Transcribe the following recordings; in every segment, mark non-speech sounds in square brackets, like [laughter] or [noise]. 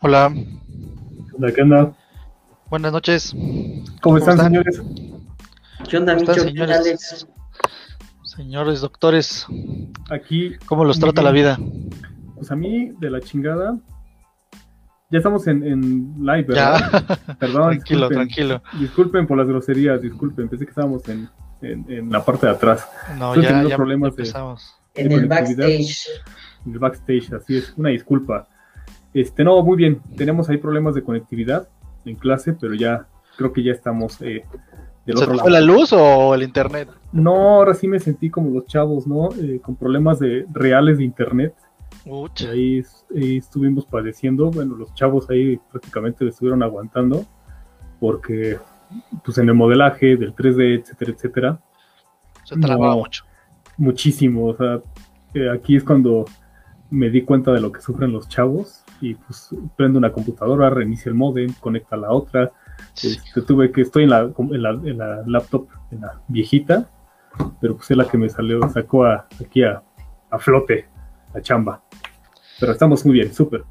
Hola, Hola, ¿qué onda? buenas noches. ¿Cómo están, están? señores? ¿Qué onda, ¿Cómo están, Micho? ¿Qué señores? Alex? Señores doctores, Aquí, ¿cómo los trata la vida? pues a mí, de la chingada. Ya estamos en, en live, ¿verdad? Ya, [laughs] Perdón, tranquilo, disculpen. tranquilo. Disculpen por las groserías, disculpen. Pensé que estábamos en, en, en la parte de atrás, No, Estoy ya, ya problemas de- empezamos. En de el conectividad. backstage. en el backstage, así es. Una disculpa. Este, no, muy bien. Tenemos ahí problemas de conectividad en clase, pero ya creo que ya estamos eh, del ¿Se otro fue lado. la luz o el internet? No, ahora sí me sentí como los chavos, ¿no? Eh, con problemas de reales de internet. Uch, ahí, ahí estuvimos padeciendo, bueno, los chavos ahí prácticamente lo estuvieron aguantando, porque pues en el modelaje del 3D, etcétera, etcétera, se trababa no. mucho. muchísimo, o sea, eh, aquí es cuando me di cuenta de lo que sufren los chavos, y pues prende una computadora, reinicia el modem, conecta la otra, este, tuve que, estoy en la, en la, en la laptop, en la viejita, pero pues es la que me salió, sacó a, aquí a, a flote la chamba. Pero estamos muy bien, súper.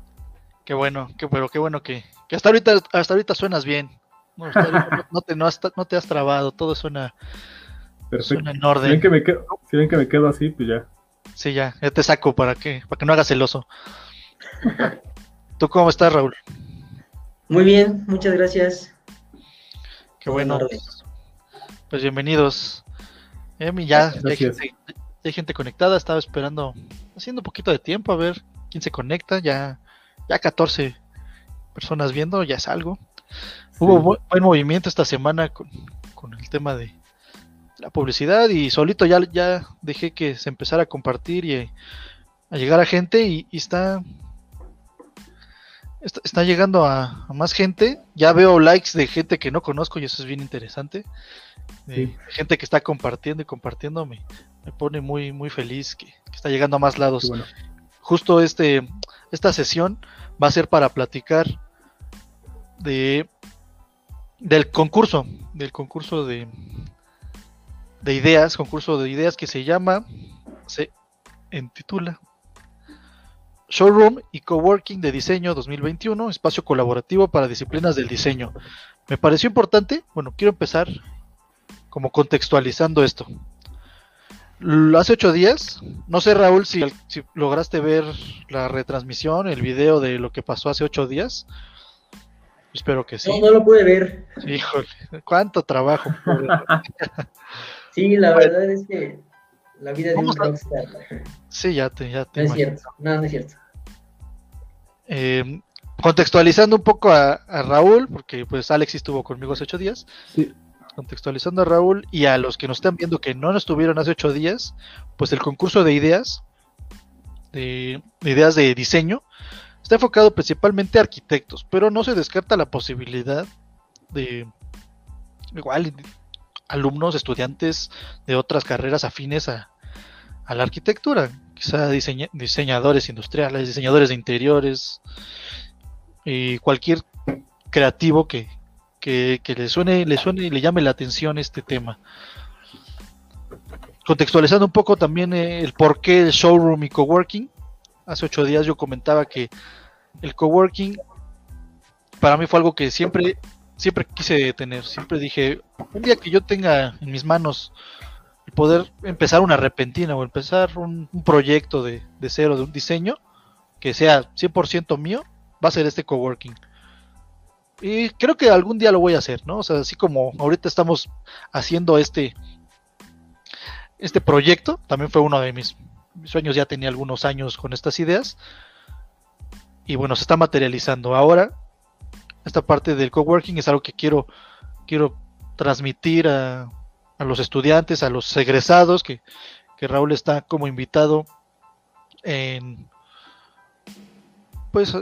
Qué bueno, qué, pero qué bueno que, que hasta ahorita hasta ahorita suenas bien. No, hasta ahorita no- no te, no, has- no te has trabado, todo suena, Perfecto. suena en Si ven, orden. que me quedo, si ven que me quedo así, pues ya. Sí, ya, ya te saco para que, para que no hagas celoso. [laughs] ¿Tú cómo estás, Raúl? Muy bien, muchas gracias. Qué bueno. orden. Pues bienvenidos. Emi, ya, ya hay, gente, ya hay gente conectada, estaba esperando, haciendo un poquito de tiempo a ver quién se conecta, ya, ya 14 personas viendo, ya es algo. Hubo bu- buen movimiento esta semana con, con el tema de la publicidad y solito ya, ya dejé que se empezara a compartir y eh, a llegar a gente y, y está, está está llegando a, a más gente. Ya veo likes de gente que no conozco y eso es bien interesante. Sí. gente que está compartiendo y compartiendo me, me pone muy muy feliz que, que está llegando a más lados bueno. justo este esta sesión va a ser para platicar de del concurso del concurso de de ideas concurso de ideas que se llama se intitula Showroom y Coworking de Diseño 2021 espacio colaborativo para disciplinas del diseño me pareció importante bueno quiero empezar como contextualizando esto Hace ocho días, no sé Raúl si, si lograste ver la retransmisión, el video de lo que pasó hace ocho días. Espero que sí. No, no lo pude ver. Híjole, cuánto trabajo. [laughs] Sí, la Bueno. verdad es que la vida de un a- rockstar. Sí, ya te, ya te No es cierto. No, no es cierto. Eh, contextualizando un poco a, a Raúl, porque pues Alex estuvo conmigo hace ocho días. Sí. Contextualizando a Raúl y a los que nos están viendo que no nos estuvieron hace ocho días, pues el concurso de ideas, de, de ideas de diseño, está enfocado principalmente a arquitectos, pero no se descarta la posibilidad de igual alumnos, estudiantes de otras carreras afines a, la arquitectura, quizá diseña- diseñadores industriales, diseñadores de interiores, y cualquier creativo que, que, le suene, le suene y le llame la atención este tema. Contextualizando un poco también eh, el por qué el showroom y coworking. Hace ocho días yo comentaba que el coworking para mí fue algo que siempre, siempre quise tener. Siempre dije, un día que yo tenga en mis manos el poder empezar una repentina o empezar un, proyecto de, de cero, de un diseño que sea 100% mío, va a ser este coworking. Y creo que algún día lo voy a hacer, ¿no? O sea, así como ahorita estamos haciendo este este proyecto, también fue uno de mis, mis sueños, ya tenía algunos años con estas ideas. Y bueno, se está materializando. Ahora, esta parte del coworking es algo que quiero, quiero transmitir a, a los estudiantes, a los egresados, que, que Raúl está como invitado en pues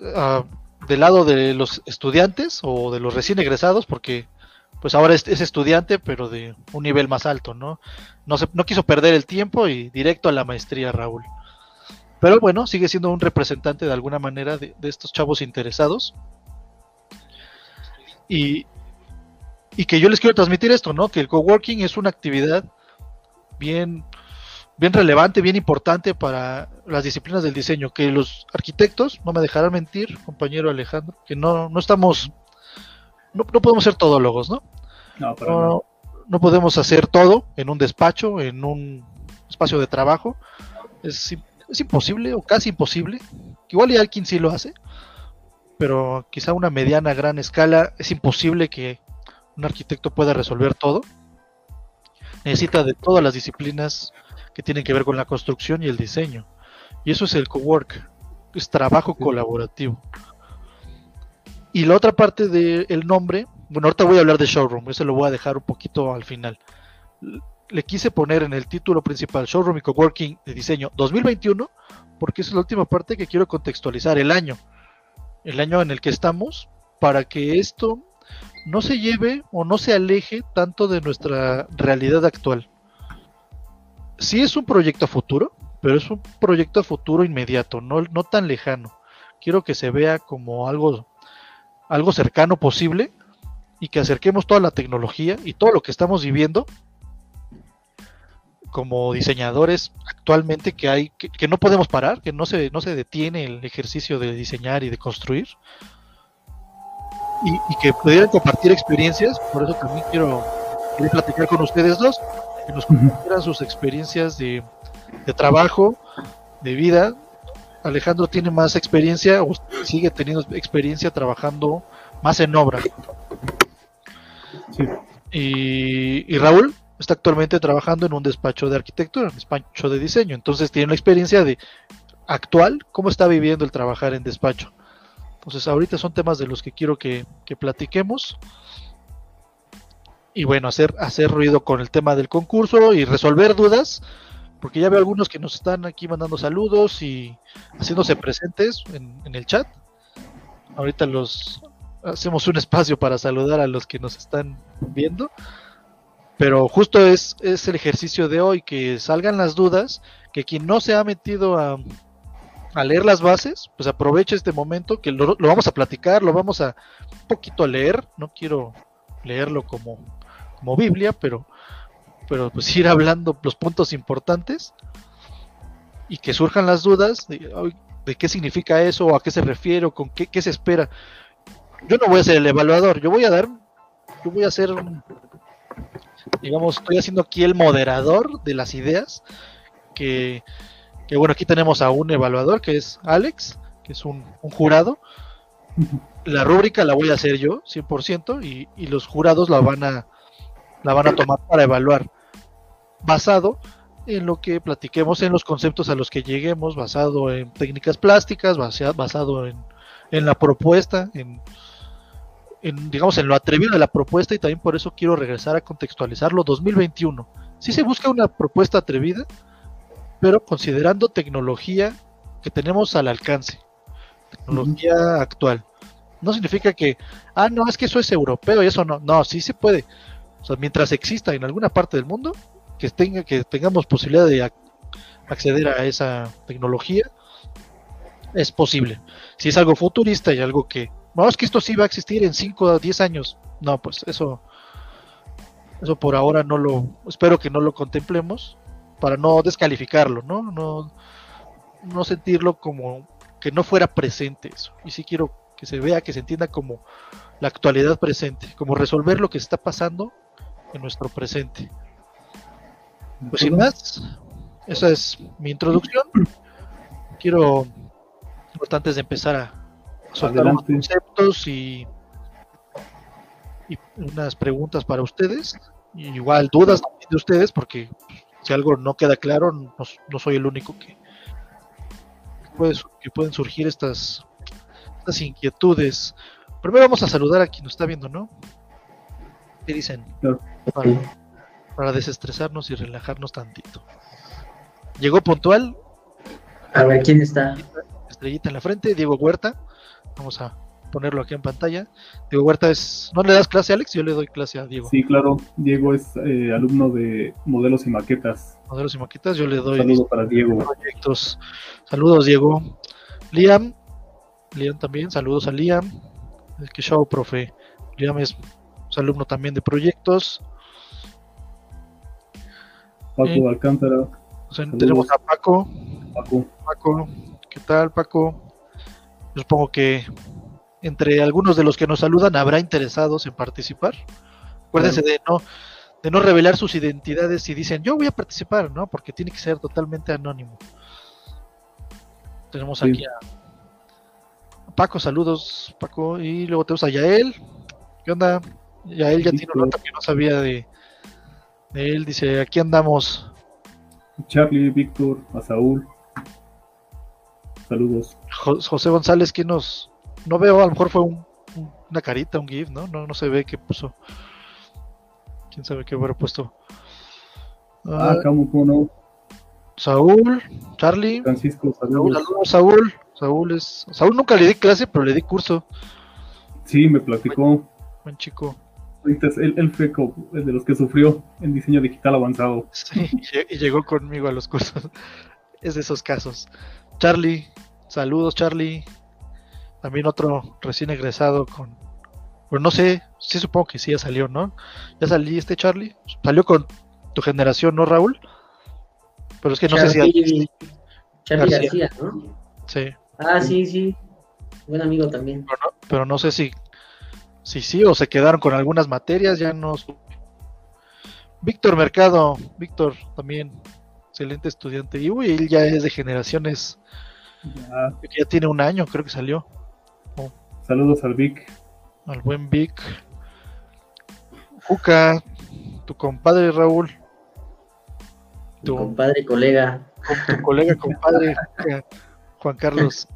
del lado de los estudiantes o de los recién egresados, porque pues ahora es, es estudiante, pero de un nivel más alto, ¿no? No, se, no quiso perder el tiempo y directo a la maestría, Raúl. Pero bueno, sigue siendo un representante de alguna manera de, de estos chavos interesados. Y, y que yo les quiero transmitir esto, ¿no? Que el coworking es una actividad bien, bien relevante, bien importante para las disciplinas del diseño, que los arquitectos, no me dejarán mentir, compañero Alejandro, que no, no estamos, no, no podemos ser todólogos, ¿no? No, No, nada. no podemos hacer todo en un despacho, en un espacio de trabajo. Es, es imposible o casi imposible. Igual y alguien sí lo hace, pero quizá a una mediana, gran escala es imposible que un arquitecto pueda resolver todo. Necesita de todas las disciplinas que tienen que ver con la construcción y el diseño. Y eso es el cowork, es trabajo Sí. colaborativo. Y la otra parte del nombre, bueno, ahorita voy a hablar de showroom, eso lo voy a dejar un poquito al final. Le quise poner en el título principal Showroom y Coworking de Diseño 2021, porque es la última parte que quiero contextualizar, el año. El año en el que estamos, para que esto no se lleve o no se aleje tanto de nuestra realidad actual. Sí es un proyecto a futuro, pero es un proyecto a futuro inmediato, no, no tan lejano. Quiero que se vea como algo, algo cercano posible y que acerquemos toda la tecnología y todo lo que estamos viviendo como diseñadores actualmente que hay que, que no podemos parar, que no se, no se detiene el ejercicio de diseñar y de construir y, y que pudieran compartir experiencias, por eso también quiero, quiero platicar con ustedes dos, que nos compartieran sus experiencias de, de trabajo, de vida. Alejandro tiene más experiencia o sigue teniendo experiencia trabajando más en obra. Sí. Y, y Raúl está actualmente trabajando en un despacho de arquitectura, un despacho de diseño. Entonces tiene la experiencia de actual, cómo está viviendo el trabajar en despacho. Entonces ahorita son temas de los que quiero que, que platiquemos. Y bueno, hacer, hacer ruido con el tema del concurso y resolver dudas, porque ya veo algunos que nos están aquí mandando saludos y haciéndose presentes en, en el chat. Ahorita los hacemos un espacio para saludar a los que nos están viendo. Pero justo es, es el ejercicio de hoy, que salgan las dudas, que quien no se ha metido a, a leer las bases, pues aproveche este momento, que lo, lo vamos a platicar, lo vamos a un poquito a leer, no quiero leerlo como, como Biblia, pero, pero pues ir hablando los puntos importantes y que surjan las dudas de, de qué significa eso, a qué se refiere, con qué, qué se espera. Yo no voy a ser el evaluador, yo voy a dar, yo voy a ser un, digamos, estoy haciendo aquí el moderador de las ideas, que, que bueno, aquí tenemos a un evaluador que es Alex, que es un, jurado. La rúbrica la voy a hacer yo, 100%, y, y los jurados la van a la van a tomar para evaluar, basado en lo que platiquemos, en los conceptos a los que lleguemos, basado en técnicas plásticas, basado en, en la propuesta, en, en, digamos, en lo atrevido de la propuesta y también por eso quiero regresar a contextualizarlo 2021. Si se busca una propuesta atrevida, pero considerando tecnología que tenemos al alcance, tecnología actual. No significa que, ah, no, es que eso es europeo y eso no, no, sí se puede. O sea, mientras exista en alguna parte del mundo, que tenga, que tengamos posibilidad de ac- acceder a esa tecnología, es posible. Si es algo futurista y algo que, no, es que esto sí va a existir en 5 a 10 años, no, pues eso, eso por ahora no lo, espero que no lo contemplemos para no descalificarlo, ¿no? No, no sentirlo como que no fuera presente eso. Y sí quiero que se vea, que se entienda como la actualidad presente, como resolver lo que está pasando en nuestro presente. Pues sin más, esa es mi introducción. Quiero, antes de empezar a Adelante. conceptos y, y unas preguntas para ustedes, y igual dudas de ustedes, porque si algo no queda claro, no, no soy el único que, puede, su- que pueden surgir estas, estas inquietudes. Primero vamos a saludar a quien nos está viendo, ¿no? ¿Qué dicen? Para, para desestresarnos y relajarnos tantito. Llegó puntual, A ver quién está. estrellita en la frente, Diego Huerta. Vamos a ponerlo aquí en pantalla. Diego Huerta es. ¿No le das clase, Alex? Yo le doy clase a Diego. Sí, claro. Diego es eh, alumno de modelos y maquetas. Modelos y maquetas, yo le doy saludo para Diego. proyectos. Saludos, Diego. Liam. Liam también, saludos a Liam. El que show, profe. Liam es, es alumno también de proyectos. Paco Eh. Alcántara. Pues, tenemos a Paco. Paco. Paco, ¿qué tal Paco? Yo supongo que entre algunos de los que nos saludan habrá interesados en participar. Acuérdense de no de no revelar sus identidades y dicen yo voy a participar, ¿no? Porque tiene que ser totalmente anónimo. Tenemos Sí. aquí a Paco, saludos Paco, y luego tenemos a Yael. ¿Qué onda? Yael ya tiene un rato que no sabía de, de él, dice aquí andamos. Charlie, Víctor, a Saúl. Saludos. Jo- José González, que nos no veo, a lo mejor fue un- un- una carita, un GIF, ¿no? No, no se ve qué puso. Quién sabe qué hubiera puesto. Ah, Ah, cómo, cómo no. Saúl, Charlie, Francisco, Saúl, saludos. saludos, Saúl. Saúl es. Saúl nunca le di clase, pero le di curso. Sí, me platicó. Buen chico. Ahorita es- él, él fue como el de los que sufrió en diseño digital avanzado. Sí, [laughs] y llegó conmigo a los cursos. Es de esos casos. Charlie, saludos, Charlie. También otro recién egresado con. Pues no sé, sí supongo que sí ya salió, ¿no? Ya salí este Charlie. Salió con tu generación, ¿no, Raúl? Pero es que no sé si. Charlie, García. García, ¿no? Sí, Ah, sí, sí. Buen amigo también. pero no, pero no sé si. Si sí o se quedaron con algunas materias, ya no. Víctor Mercado, Víctor también, excelente estudiante. Y uy, él ya es de generaciones. Ya, Ya tiene un año, creo que salió. saludos al Vic. Al buen Vic. Juca, tu compadre Raúl. Mi Tu, compadre y colega. tu colega compadre Juan Carlos.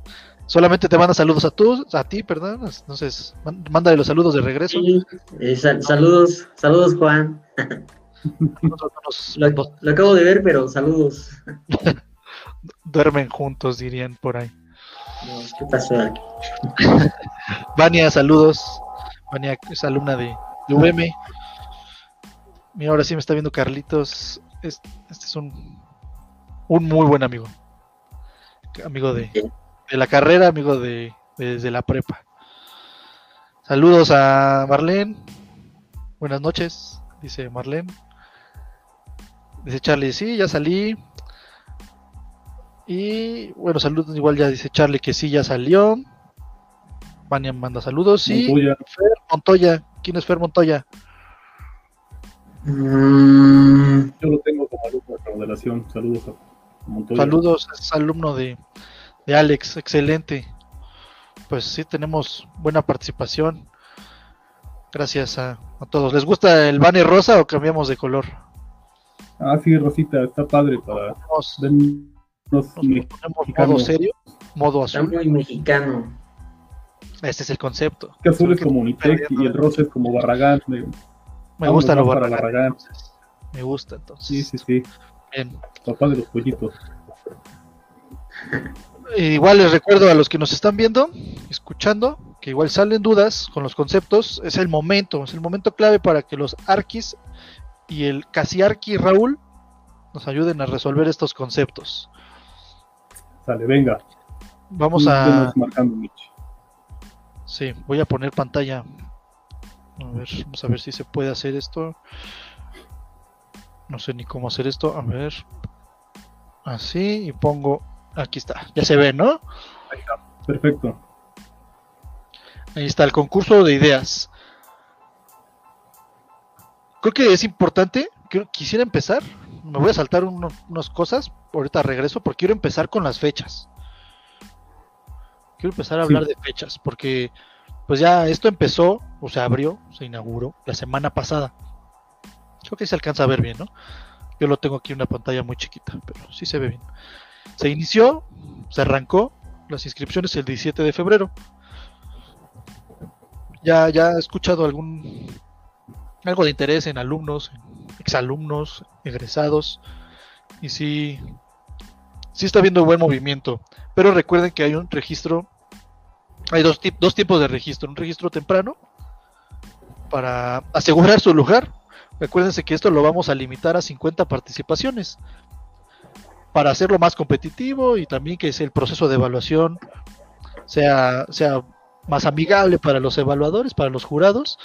Solamente te manda saludos a tú, a ti, perdón. Entonces, mándale los saludos de regreso. Sí, eh, sal- saludos, saludos Juan. [laughs] Nosotros nos lo acabo de ver, pero saludos. [laughs] duermen juntos, dirían por ahí. No, ¿Qué pasó aquí? [laughs] Vania, saludos. Vania es alumna de, UVM. Mira, ahora sí me está viendo Carlitos. Es- Este es un, un muy buen amigo. Amigo de, de la carrera, amigo de, de- desde la prepa. Saludos a Marlene. Buenas noches, dice Marlene. Dice Charlie, sí, ya salí. Y bueno, saludos igual ya dice Charlie que sí, ya salió. Vania manda saludos. Sí, Montoya. Fer Montoya. ¿Quién es Fer Montoya? Mm, Yo lo tengo como alumno de remodelación. Saludos a Montoya. Saludos, es alumno de, de Alex, excelente. Pues sí, tenemos buena participación. Gracias a, a todos. ¿Les gusta el banner rosa o cambiamos de color? Ah, sí, Rosita, está padre para Nos, vernos nos modo serio, modo está azul. muy mexicano. Este es el concepto. Que azul es como Unitec y el rosa es como Barragán. Me, gusta lo Barragán, Barragán. entonces. Me gusta entonces. Sí, sí, sí. Bien. Papá de los pollitos. Igual les recuerdo a los que nos están viendo, escuchando, que igual salen dudas con los conceptos, es el momento, es el momento clave para que los arquis y el casi arqui Raúl nos ayuden a resolver estos conceptos. Sale, venga. Vamos a, marcando, Mitch. sí, voy a poner pantalla. A ver, vamos a ver si se puede hacer esto. No sé ni cómo hacer esto. A ver. Así y pongo. Aquí está. Ya se ve, ¿no? Ahí está. Perfecto. Ahí está el concurso de ideas. Creo que es importante. Quisiera empezar. Me voy a saltar uno- unas cosas. Ahorita regreso porque quiero empezar con las fechas. Quiero empezar a Sí. hablar de fechas porque pues ya esto empezó o se abrió, se inauguró la semana pasada. Creo que se alcanza a ver bien, ¿no? Yo lo tengo aquí en una pantalla muy chiquita, pero sí se ve bien. Se inició, se arrancó las inscripciones el 17 de febrero ya, ya he escuchado algún algo de interés en alumnos, exalumnos, egresados, y sí, sí está habiendo buen movimiento. Pero recuerden que hay un registro, hay dos, dos tipos de registro, un registro temprano para asegurar su lugar. Recuérdense que esto lo vamos a limitar a 50 participaciones para hacerlo más competitivo y también que el proceso de evaluación sea, sea más amigable para los evaluadores, para los jurados.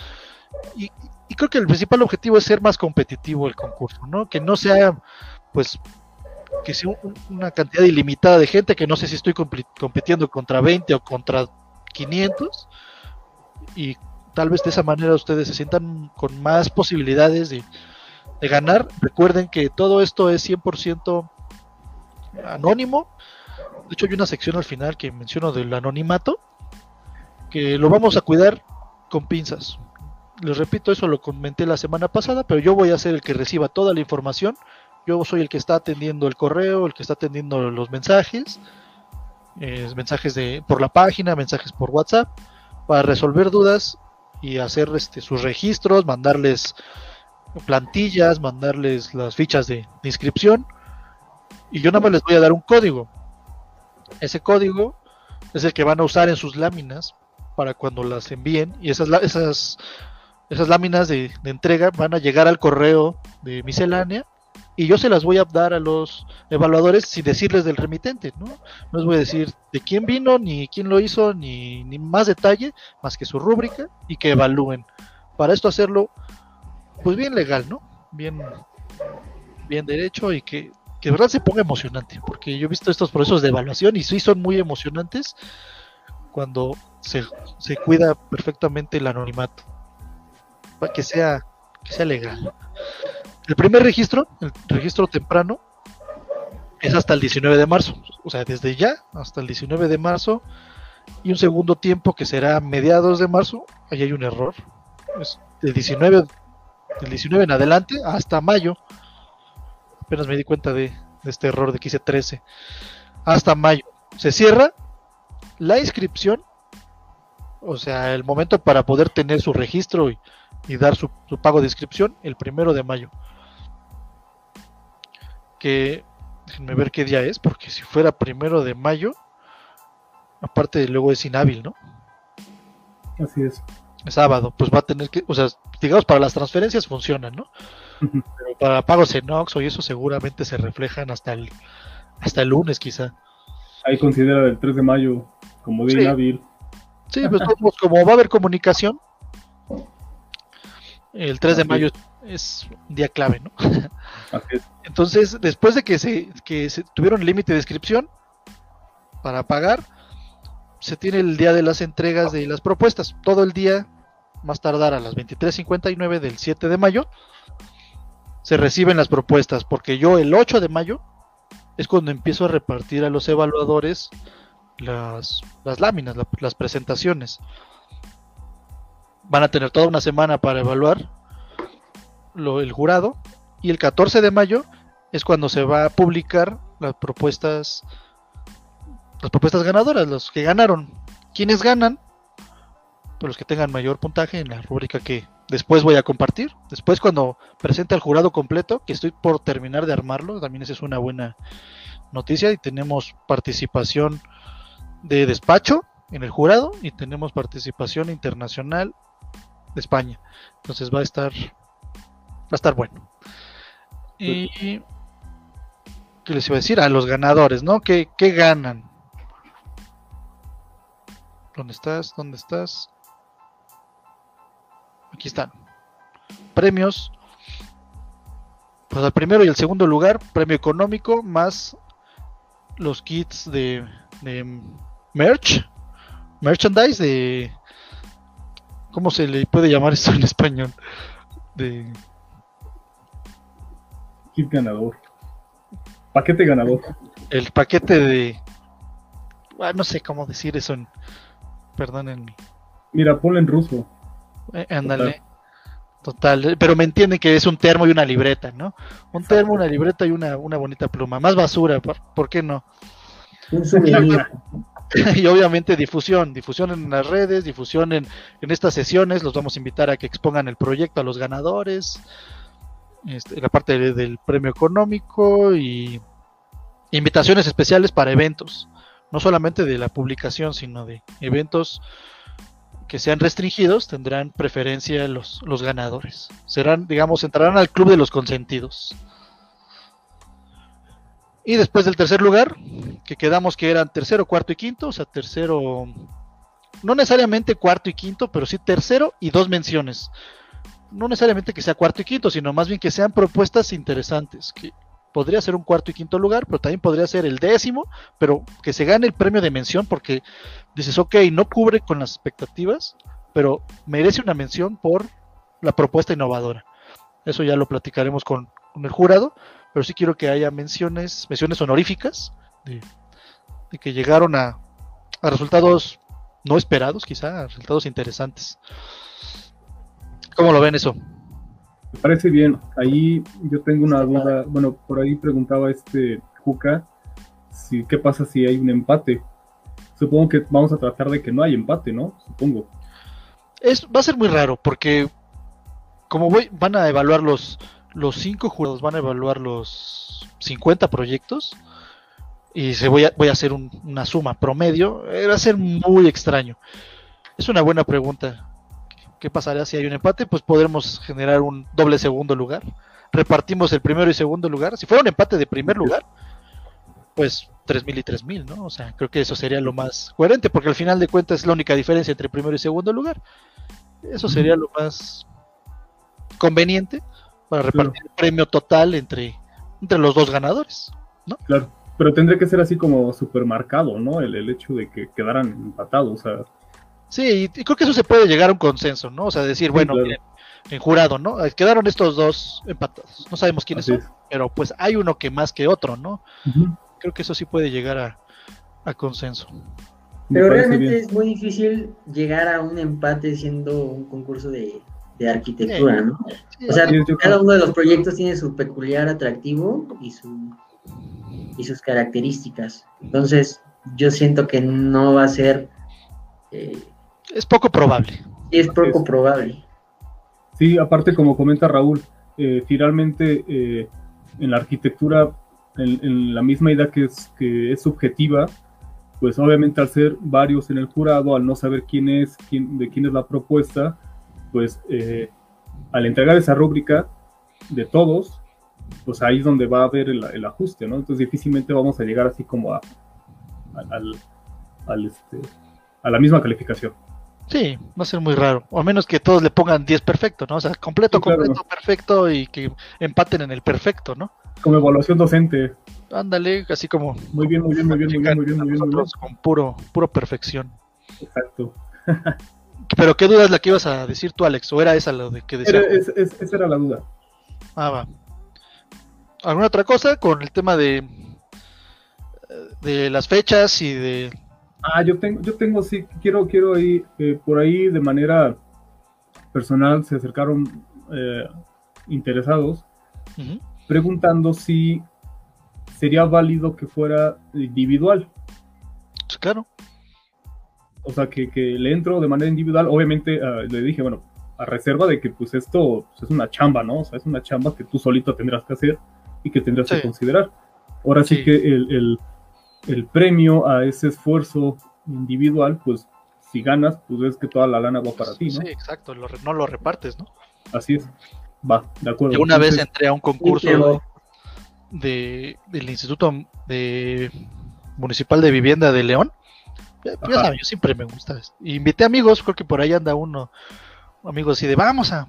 Y, y creo que el principal objetivo es ser más competitivo el concurso, ¿no? Que no sea, pues, que sea un- una cantidad ilimitada de gente, que no sé si estoy compitiendo contra 20 o contra 500, y tal vez de esa manera ustedes se sientan con más posibilidades de, de ganar. Recuerden que todo esto es 100% anónimo. De hecho, hay una sección al final que menciono del anonimato, que lo vamos a cuidar con pinzas. Les repito, eso lo comenté la semana pasada, pero yo voy a ser el que reciba toda la información. Yo soy el que está atendiendo el correo, el que está atendiendo los mensajes, eh, mensajes de por la página, mensajes por WhatsApp, para resolver dudas y hacer este, sus registros, mandarles plantillas, mandarles las fichas de, de inscripción. Y yo nada más les voy a dar un código. Ese código es el que van a usar en sus láminas para cuando las envíen. Y esas, esas, esas láminas de, entrega van a llegar al correo de miscelánea. Y yo se las voy a dar a los evaluadores sin decirles del remitente, ¿no? No les voy a decir de quién vino, ni quién lo hizo, ni, ni más detalle, más que su rúbrica y que evalúen. Para esto hacerlo, pues bien legal, ¿no? Bien, bien derecho y que, que de verdad se ponga emocionante, porque yo he visto estos procesos de evaluación y sí son muy emocionantes cuando se, se cuida perfectamente el anonimato, que sea, que sea legal. El primer registro, el registro temprano, es hasta el 19 de marzo, o sea, desde ya hasta el 19 de marzo. Y un segundo tiempo que será mediados de marzo, ahí hay un error, es del 19, del 19 en adelante hasta mayo, apenas me di cuenta de, de este error de que hice 13, hasta mayo, se cierra la inscripción, o sea, el momento para poder tener su registro y, y dar su, su pago de inscripción, el primero de mayo que déjenme ver qué día es, porque si fuera primero de mayo, aparte luego es inhábil, ¿no? Así es. Es sábado, pues va a tener que, o sea, digamos para las transferencias funcionan, ¿no? Pero para pagos en Oxxo y eso seguramente se reflejan hasta el hasta el lunes quizá. Ahí considera el 3 de mayo como día Sí. inhábil. Sí, pues todos, como va a haber comunicación, el 3 de mayo es un día clave, ¿no? [laughs] Entonces, después de que se, que se tuvieron límite de inscripción para pagar, se tiene el día de las entregas de las propuestas. Todo el día, más tardar a las 23.59 del 7 de mayo, se reciben las propuestas, porque yo el 8 de mayo es cuando empiezo a repartir a los evaluadores las, las láminas, la- las presentaciones. Van a tener toda una semana para evaluar lo, el jurado y el 14 de mayo es cuando se va a publicar las propuestas las propuestas ganadoras, los que ganaron. ¿Quiénes ganan? Pues los que tengan mayor puntaje en la rúbrica que después voy a compartir. Después cuando presente al jurado completo, que estoy por terminar de armarlo, también esa es una buena noticia y tenemos participación de despacho en el jurado y tenemos participación internacional de España. Entonces va a estar va a estar bueno. Y ¿qué les iba a decir? A los ganadores, ¿no? ¿Qué, qué ganan? ¿Dónde estás? ¿Dónde estás? Aquí están. Premios. Pues al primero y el segundo lugar, premio económico más los kits de merch, merchandise de ¿cómo se le puede llamar esto en español? De Kit ganador. Paquete ganador. el paquete de ah, no sé cómo decir eso en perdón en Mira, ponle en ruso. eh, ándale total pero me entienden que es un termo y una libreta no un termo una libreta y una, una bonita pluma más basura ¿por, por qué no? Un souvenir. [laughs] y obviamente difusión difusión en las redes difusión en, en estas sesiones los vamos a invitar a que expongan el proyecto a los ganadores este, la parte de- del premio económico y invitaciones especiales para eventos no solamente de la publicación sino de eventos que sean restringidos tendrán preferencia los, los ganadores. Serán digamos entrarán al club de los consentidos y después del tercer lugar que quedamos que eran tercero, cuarto y quinto, o sea, tercero, no necesariamente cuarto y quinto, pero sí tercero y dos menciones. No necesariamente que sea cuarto y quinto, sino más bien que sean propuestas interesantes, que, podría ser un cuarto y quinto lugar, pero también podría ser el décimo, pero que se gane el premio de mención porque dices, ok, no cubre con las expectativas, pero merece una mención por la propuesta innovadora. Eso ya lo platicaremos con, con el jurado, pero sí quiero que haya menciones, menciones honoríficas de, de que llegaron a, a resultados no esperados, quizá, a resultados interesantes. ¿Cómo lo ven eso? Me parece bien. Ahí yo tengo una duda. Bueno, por ahí preguntaba este Juca si qué pasa si hay un empate. Supongo que vamos a tratar de que no hay empate, ¿no? Supongo. Es, va a ser muy raro porque como voy, van a evaluar los, los cinco jurados, van a evaluar los 50 proyectos y se voy a, voy a hacer un- una suma promedio, eh, va a ser muy extraño. Es una buena pregunta. ¿Qué pasará si hay un empate? Pues podremos generar un doble segundo lugar. Repartimos el primero y segundo lugar. Si fuera un empate de primer lugar, pues 3000 y 3000, ¿no? O sea, creo que eso sería lo más coherente, porque al final de cuentas es la única diferencia entre primero y segundo lugar. Eso sería lo más conveniente para repartir el premio total entre, entre los dos ganadores. Claro. Pero tendría que ser así como supermarcado, ¿no? El, el hecho de que quedaran empatados. O sea, Sí, y, y creo que eso se puede llegar a un consenso, ¿no? O sea, decir, bueno, claro. miren, en jurado, ¿no? Eh, Quedaron estos dos empatados. No sabemos quiénes así son, pero pues hay uno que más que otro, ¿no? Creo que eso sí puede llegar a, a consenso. Me Pero realmente bien. es muy difícil llegar a un empate siendo un concurso de, de arquitectura, ¿no? O sea, cada uno de los proyectos tiene su peculiar atractivo y, su, y sus características. Entonces, yo siento que no va a ser, eh, es poco probable. es poco es. probable. Sí, aparte, como comenta Raúl, eh, finalmente eh, en la arquitectura, en, en la misma idea que es, que es subjetiva, pues obviamente al ser varios en el jurado, al no saber quién es, quién, de quién es la propuesta, pues eh, al entregar esa rúbrica de todos, pues ahí es donde va a haber el, el ajuste, ¿no? Entonces difícilmente vamos a llegar así como a, a- al, al, este, a la misma calificación. Sí, va a ser muy raro. O a menos que todos le pongan 10 perfecto, ¿no? O sea, completo, Sí, claro. completo, perfecto y que empaten en el perfecto, ¿no? Como evaluación docente, Ándale, así como muy bien, muy bien, muy bien, muy bien, muy bien, muy bien, muy bien. con puro, puro perfección. Exacto. [laughs] Pero qué duda es la que ibas a decir tú, Alex, o era esa lo de que decía. Era- es- es- esa era la duda. Ah, va. ¿Alguna otra cosa con el tema de de las fechas y de Ah, yo tengo, yo tengo, sí, quiero, quiero ahí, eh, por ahí de manera personal se acercaron eh, interesados preguntando si sería válido que fuera individual. Claro. O sea, que, que le entro de manera individual. Obviamente ah, le dije, bueno, a reserva de que pues esto pues, es una chamba, ¿no? O sea, es una chamba que tú solito tendrás que hacer y que tendrás Sí. que considerar. Ahora sí, Sí. que el, el- el premio a ese esfuerzo individual, pues si ganas, pues es que toda la lana va para ti, ¿no? Sí, exacto, lo no lo repartes, ¿no? Así es. Va, de acuerdo. Yo una vez entré a un concurso de, del Instituto de Municipal de Vivienda de León. Ya, ya Ajá. saben, yo siempre me gusta. esto. Y invité amigos, creo que por ahí anda uno, amigos así de vamos a.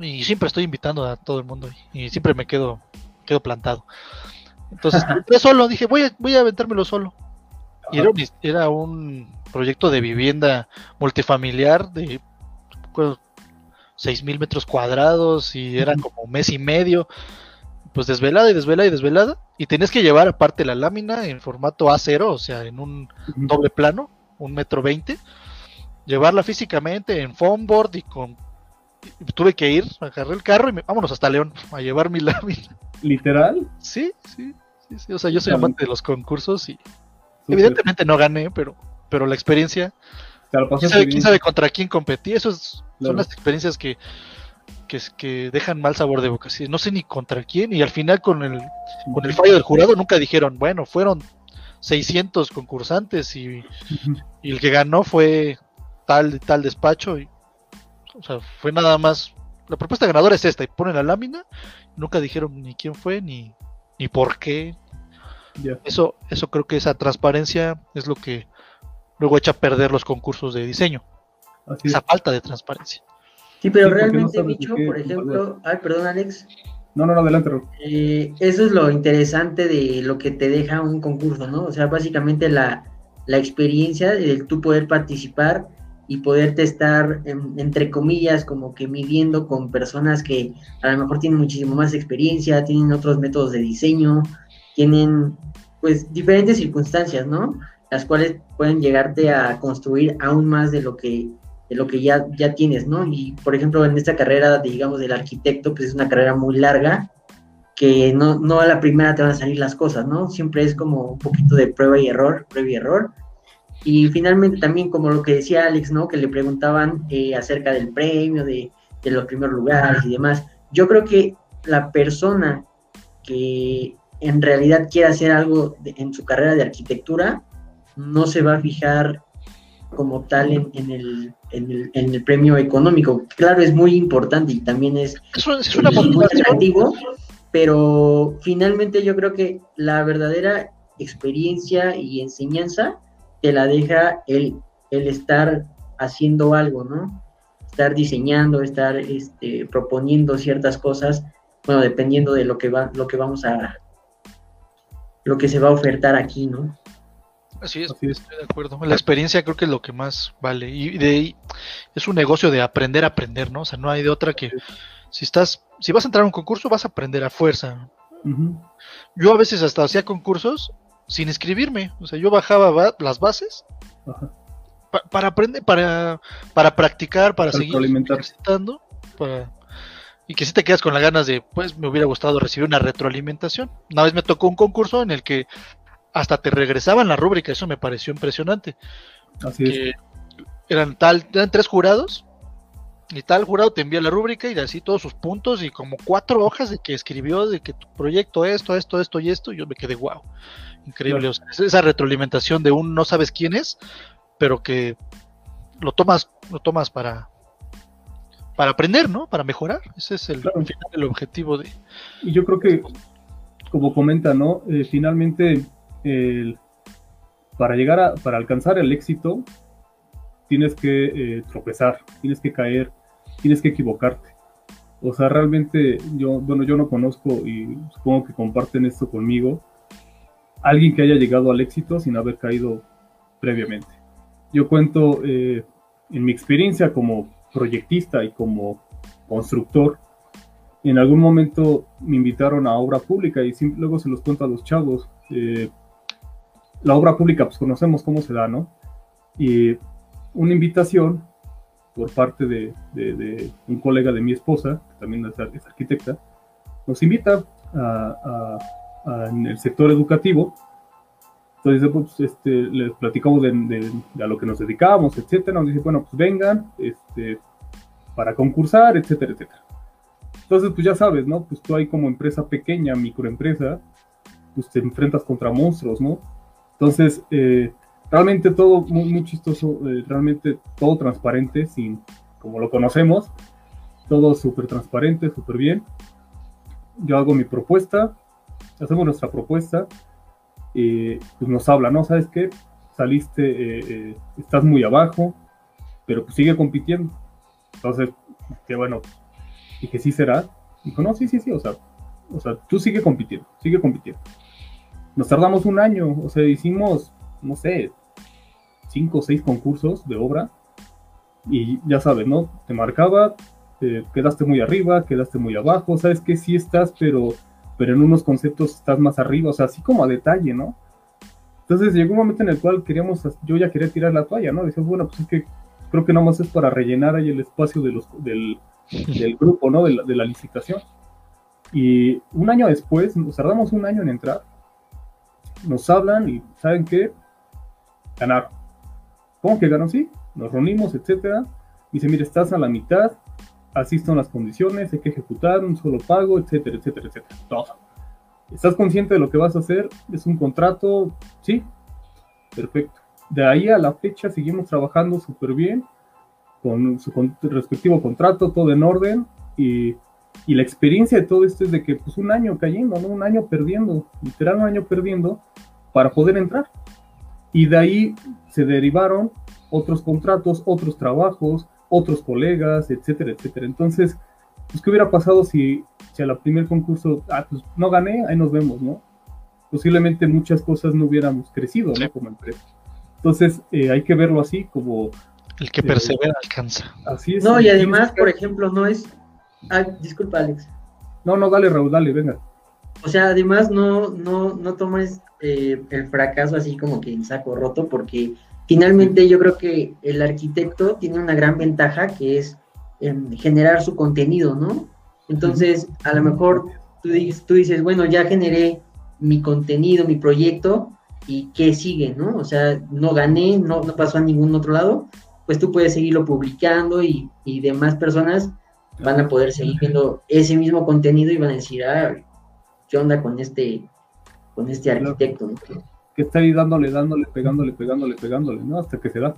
Y siempre estoy invitando a todo el mundo y, y siempre me quedo, quedo plantado. Entonces [laughs] entré solo, dije voy a, voy a aventármelo solo. Y era un, era un proyecto de vivienda multifamiliar de seis mil metros cuadrados y eran como mes y medio. Pues desvelada y desvelada y desvelada. Y tenías que llevar aparte la lámina en formato A0, o sea, en un doble plano, un metro veinte. Llevarla físicamente en foam board y con. y tuve que ir, agarré el carro y me, vámonos hasta León a llevar mi [laughs] lámina. Literal. Sí, sí, sí, sí. O sea, yo soy amante de los concursos y evidentemente no gané, pero, pero la experiencia ¿Quién sabe, quién sabe contra quién competí? Eso es- Claro. son las experiencias que, que, que dejan mal sabor de boca. Sí, no sé ni contra quién. Y al final con el, con el fallo del jurado nunca dijeron, bueno, fueron 600 concursantes y, y el que ganó fue tal tal despacho. Y, o sea, fue nada más... La propuesta ganadora es esta y ponen la lámina. Nunca dijeron ni quién fue ni, ni por qué. Eso, eso creo que esa transparencia es lo que luego echa a perder los concursos de diseño. Así es. Esa falta de transparencia. Sí, pero Sí, porque no realmente, Bicho, por ejemplo, ay, perdón, Alex, No, no, no, adelante, eh, eso es lo interesante de lo que te deja un concurso, ¿no? O sea, básicamente la, la experiencia de tú poder participar y poderte estar, entre comillas, como que midiendo con personas que a lo mejor tienen muchísimo más experiencia, tienen otros métodos de diseño, tienen pues diferentes circunstancias, ¿no? Las cuales pueden llegarte a construir aún más de lo que de lo que ya, ya tienes, ¿no? Y por ejemplo, en esta carrera, digamos, del arquitecto, pues es una carrera muy larga, que no, no a la primera te van a salir las cosas, ¿no? Siempre es como un poquito de prueba y error, prueba y error. Y finalmente también como lo que decía Alex, ¿no? Que le preguntaban eh, acerca del premio, de, de los primeros lugares y demás. Yo creo que la persona que en realidad quiere hacer algo en su carrera de arquitectura, no se va a fijar como tal en, el, en, el, premio económico. Claro, es muy importante y también es, es, una muy atractivo, pero finalmente yo creo que la verdadera experiencia y enseñanza te la deja el, el estar haciendo algo, ¿no? Estar diseñando, estar este, proponiendo ciertas cosas, bueno, dependiendo de lo que va, lo que vamos a, lo que se va a ofertar aquí, ¿no? Así es, estoy de acuerdo. La experiencia creo que es lo que más vale. Y de ahí es un negocio de aprender a aprender, ¿no? O sea, no hay de otra que si estás, si vas a entrar a un concurso, vas a aprender a fuerza. Yo a veces hasta hacía concursos sin escribirme. O sea, yo bajaba las bases para aprender, para, para practicar, para, seguir ejercitando, para y que si te quedas con las ganas de, pues me hubiera gustado recibir una retroalimentación. Una vez me tocó un concurso en el que hasta te regresaban la rúbrica, eso me pareció impresionante. Así es. Eran tal, eran tres jurados, y tal jurado te envía la rúbrica y así todos sus puntos y como cuatro hojas de que escribió de que tu proyecto esto, esto, esto y esto, y yo me quedé wow. Increíble. esa retroalimentación de un no sabes quién es, pero que lo tomas, lo tomas para, para aprender, ¿no? Para mejorar. Ese es el, el objetivo de. Y yo creo que, como comenta, ¿no? Eh, finalmente, para llegar a, para alcanzar el éxito, tienes que eh, tropezar, tienes que caer, tienes que equivocarte. O sea, realmente yo, bueno, yo no conozco y supongo que comparten esto conmigo, alguien que haya llegado al éxito sin haber caído previamente. Yo cuento eh, en mi experiencia como proyectista y como constructor, en algún momento me invitaron a obra pública y luego se los cuento a los chavos. Eh, la obra pública, pues conocemos cómo se da, ¿no? Y una invitación por parte de, un colega de mi esposa, que también es, arquitecta, nos invita a, en el sector educativo. Entonces, pues, este, les platicamos de, a lo que nos dedicamos, etcétera. Nos dice, bueno, pues vengan, este, para concursar, etcétera, etcétera. Entonces, pues ya sabes, ¿no? Pues tú ahí como empresa pequeña, microempresa, pues te enfrentas contra monstruos, ¿no? Entonces, eh, realmente todo muy, muy chistoso, eh, realmente todo transparente, sin, como lo conocemos, todo súper transparente, súper bien. Yo hago mi propuesta, hacemos nuestra propuesta, y pues nos habla, ¿no? ¿Sabes qué? Saliste, eh, estás muy abajo, pero pues sigue compitiendo entonces, que bueno, que sí será. Dijo, no, sí, sí, sí, o sea, o sea, tú sigue compitiendo, sigue compitiendo. Nos tardamos un año, o sea, hicimos, no sé, cinco o seis concursos de obra y ya sabes, ¿no? Te marcaba, quedaste muy arriba, quedaste muy abajo, sabes que sí estás, pero, pero en unos conceptos estás más arriba, o sea, así como a detalle, ¿no? Entonces llegó un momento en el cual queríamos, yo ya quería tirar la toalla, ¿no? Decía, bueno, pues es que creo que nada más es para rellenar ahí el espacio de los, del, grupo, ¿no? De la, licitación. Y un año después, nos tardamos un año en entrar, nos hablan y ¿saben qué? Ganaron. ¿Cómo que ganaron? Sí, nos reunimos, etcétera. Dice, mire, estás a la mitad, así están las condiciones, hay que ejecutar un solo pago, etcétera, etcétera, etcétera. Todo. ¿Estás consciente de lo que vas a hacer? ¿Es un contrato? Sí. Perfecto. De ahí a la fecha seguimos trabajando súper bien, con su respectivo contrato, todo en orden, y, la experiencia de todo esto es de que pues un año cayendo, ¿no? Un año perdiendo, literal un año perdiendo para poder entrar. Y de ahí se derivaron otros contratos, otros trabajos, otros colegas, etcétera, etcétera. Entonces, pues, ¿qué hubiera pasado si si el primer concurso, ah, pues no gané, ahí nos vemos, ¿no? Posiblemente muchas cosas no hubiéramos crecido, ¿no? Como empresa. Entonces, eh, hay que verlo así, como... El que persevera alcanza. Así es. No, y además, por ejemplo, no es... Ay, disculpa, Alex. No, no, dale, Raúl, dale, venga. O sea, además no, no, no tomes eh, el fracaso así como que en saco roto, porque finalmente yo creo que el arquitecto tiene una gran ventaja que es em, generar su contenido, ¿no? Entonces, a lo mejor tú dices, tú dices, bueno, ya generé mi contenido, mi proyecto, y qué sigue, ¿no? O sea, no gané, no, no pasó a ningún otro lado, pues tú puedes seguirlo publicando y, y demás personas van a poder seguir viendo ese mismo contenido y van a decir, ah, ¿qué onda con este, con este arquitecto? Que está ahí dándole, dándole, pegándole, pegándole, pegándole, ¿no? Hasta que se da.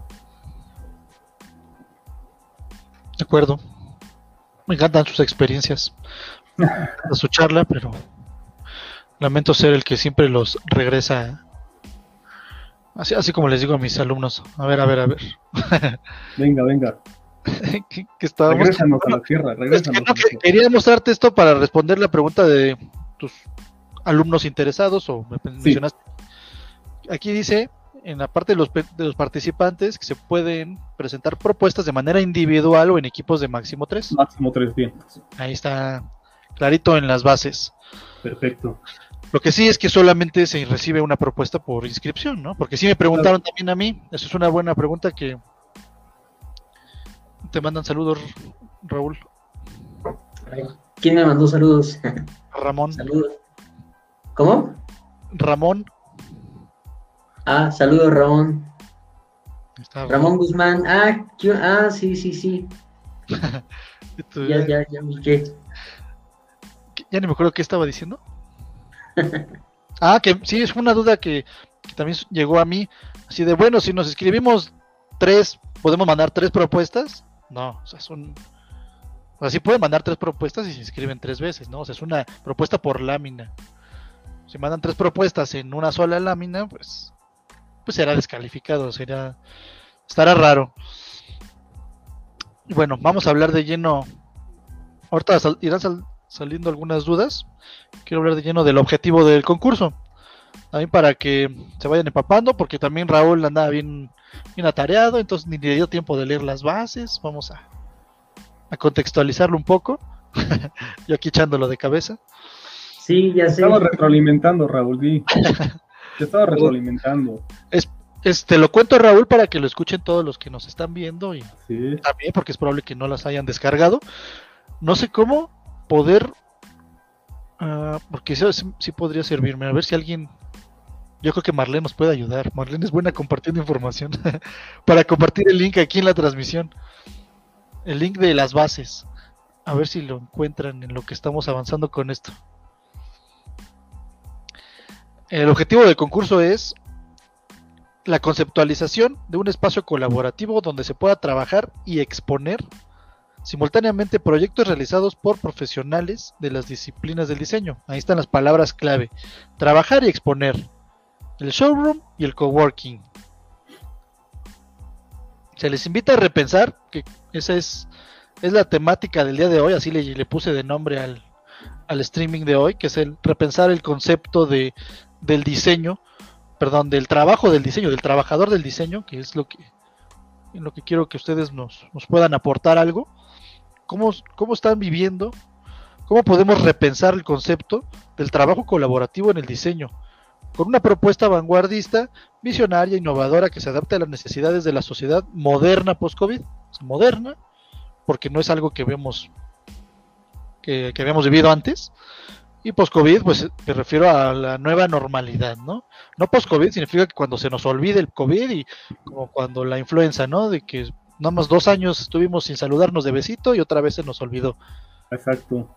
De acuerdo. Me encantan sus experiencias. a [laughs] su charla, pero lamento ser el que siempre los regresa. Así, así como les digo a mis alumnos. A ver, a ver, a ver. venga, venga. [laughs] que, estábamos... a la tierra, Quería mostrarte esto para responder la pregunta de tus alumnos interesados o me mencionaste. Aquí dice, en la parte de los, de los participantes, que se pueden presentar propuestas de manera individual o en equipos de máximo 3. Máximo 3 bien. Ahí está clarito en las bases. Perfecto. Lo que sí es que solamente se recibe una propuesta por inscripción, ¿no? Porque sí me preguntaron también a mí, eso es una buena pregunta que te mandan saludos, Raúl. ¿Quién me mandó saludos? Ramón. Saludos. ¿Cómo? Ramón. Ah, saludos, Ramón. Ramón Guzmán. Ah, ah, sí, sí, sí. [laughs] ya, ya, ya. Ya ni me acuerdo qué estaba diciendo. [laughs] ah, que sí, es una duda que, que, también llegó a mí. Así de, bueno, si nos escribimos tres, podemos mandar tres propuestas. No, o sea, son. O sea, pueden mandar tres propuestas y se inscriben tres veces, ¿no? O sea, es una propuesta por lámina. Si mandan tres propuestas en una sola lámina, pues. Pues será descalificado, será. Estará raro. Bueno, vamos a hablar de lleno. Ahorita irán saliendo algunas dudas. Quiero hablar de lleno del objetivo del concurso. También para que se vayan empapando, porque también Raúl andaba bien bien atareado, entonces ni le dio tiempo de leer las bases. Vamos a, a contextualizarlo un poco. [laughs] Yo aquí echándolo de cabeza. Sí, ya sé. Estaba retroalimentando, Raúl. Te estaba [laughs] retroalimentando. Es, este, lo cuento Raúl para que lo escuchen todos los que nos están viendo y también porque es probable que no las hayan descargado. No sé cómo poder, uh, porque eso sí podría servirme. A ver si alguien yo creo que Marlene nos puede ayudar. Marlene es buena compartiendo información. [laughs] Para compartir el link aquí en la transmisión. El link de las bases. A ver si lo encuentran en lo que estamos avanzando con esto. El objetivo del concurso es la conceptualización de un espacio colaborativo donde se pueda trabajar y exponer simultáneamente proyectos realizados por profesionales de las disciplinas del diseño. Ahí están las palabras clave. Trabajar y exponer el showroom y el coworking. Se les invita a repensar, que esa es, es la temática del día de hoy, así le, puse de nombre al, al, streaming de hoy, que es el repensar el concepto de, del diseño, perdón, del trabajo del diseño, del trabajador del diseño, que es lo que, en lo que quiero que ustedes nos, nos puedan aportar algo. ¿Cómo, ¿Cómo están viviendo? ¿Cómo podemos repensar el concepto del trabajo colaborativo en el diseño? con una propuesta vanguardista, visionaria, innovadora, que se adapte a las necesidades de la sociedad moderna post-COVID, moderna, porque no es algo que vemos que, habíamos vivido antes, y post-COVID, pues me refiero a la nueva normalidad, ¿no? No post-COVID significa que cuando se nos olvide el COVID y como cuando la influenza, ¿no? De que nada más dos años estuvimos sin saludarnos de besito y otra vez se nos olvidó. Exacto.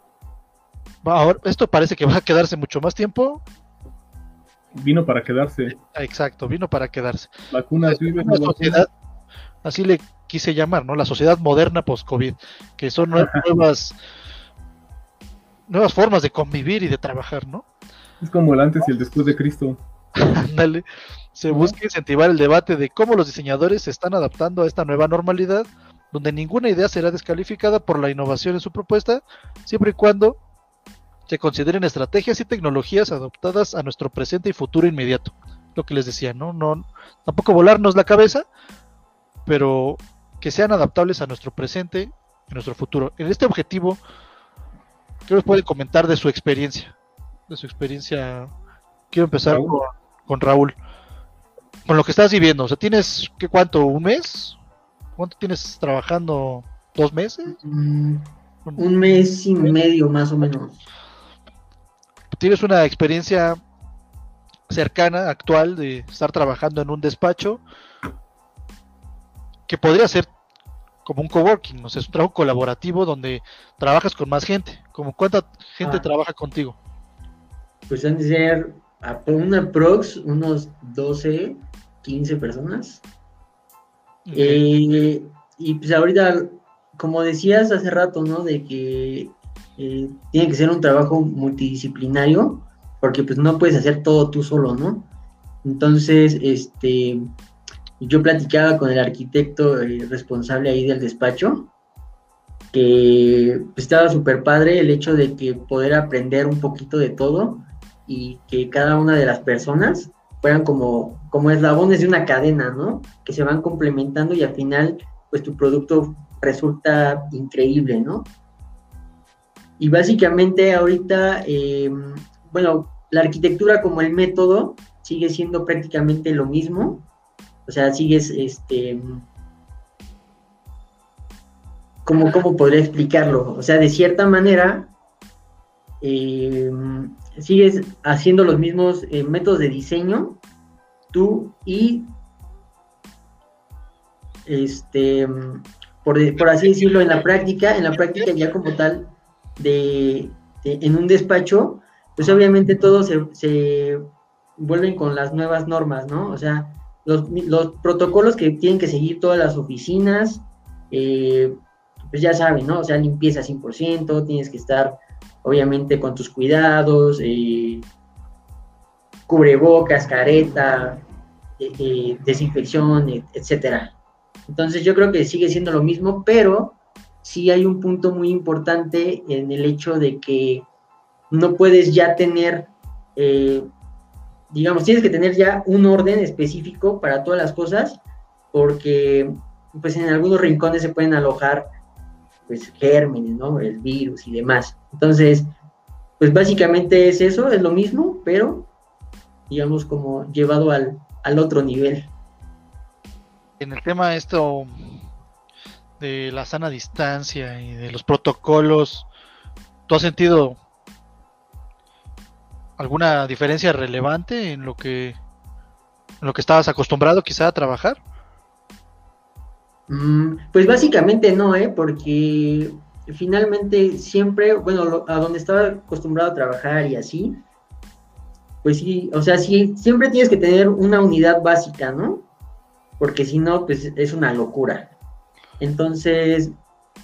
Ahora, esto parece que va a quedarse mucho más tiempo vino para quedarse. Exacto, vino para quedarse. Vacunas viven sociedad, así le quise llamar, ¿no? La sociedad moderna post-COVID, que son nuevas nuevas formas de convivir y de trabajar, ¿no? Es como el antes y el después de Cristo. [laughs] Ándale. Se busca incentivar el debate de cómo los diseñadores se están adaptando a esta nueva normalidad, donde ninguna idea será descalificada por la innovación en su propuesta, siempre y cuando se consideren estrategias y tecnologías adoptadas a nuestro presente y futuro inmediato. Lo que les decía, ¿no? no tampoco volarnos la cabeza, pero que sean adaptables a nuestro presente y nuestro futuro. En este objetivo, ¿qué nos puede comentar de su experiencia? De su experiencia. Quiero empezar Con, Raúl. Con lo que estás viviendo. O sea, ¿tienes qué cuánto? ¿Un mes? ¿Cuánto tienes trabajando? ¿Dos meses? Mm, un mes y medio más o menos. ¿Tienes una experiencia cercana, actual, de estar trabajando en un despacho que podría ser como un coworking, o sea, es un trabajo colaborativo donde trabajas con más gente. Como cuánta gente ah. trabaja contigo? Pues han de ser a una prox unos 12, 15 personas. Eh, y pues ahorita, como decías hace rato, ¿no? De que eh, tiene que ser un trabajo multidisciplinario, porque pues no puedes hacer todo tú solo, ¿no? Entonces, este, yo platicaba con el arquitecto eh, responsable ahí del despacho, que estaba súper padre el hecho de que poder aprender un poquito de todo y que cada una de las personas fueran como, como eslabones de una cadena, ¿no? Que se van complementando y al final, pues tu producto resulta increíble, ¿no? Y básicamente ahorita, em, bueno, la arquitectura como el método sigue siendo prácticamente lo mismo, o sea, sigues, este, ¿cómo, cómo podría explicarlo? O sea, de cierta manera, eh, sigues haciendo los mismos eh, métodos de diseño, tú y, este, por, así decirlo, en la práctica, en la práctica ya como tal, de, en un despacho, pues obviamente todos se, se vuelven con las nuevas normas, ¿no? O sea, los, protocolos que tienen que seguir todas las oficinas, eh, pues ya saben, ¿no? O sea, limpieza 100%, tienes que estar obviamente con tus cuidados, eh, cubrebocas, careta, eh, desinfección, etcétera. Entonces yo creo que sigue siendo lo mismo, pero sí hay un punto muy importante en el hecho de que no puedes ya tener digamos, tienes que tener ya un orden específico para todas las cosas, porque pues en algunos rincones se pueden alojar pues gérmenes, ¿no? El virus y demás. Entonces, pues básicamente es eso, es lo mismo, pero digamos como llevado al, al otro nivel. En el tema esto de la sana distancia y de los protocolos, ¿tú has sentido alguna diferencia relevante en lo que en lo que estabas acostumbrado quizá a trabajar? Mm, pues básicamente no, ¿eh? porque finalmente siempre, bueno, a donde estaba acostumbrado a trabajar y así, pues sí, o sea, sí, siempre tienes que tener una unidad básica, ¿no? Porque si no, pues es una locura. Entonces,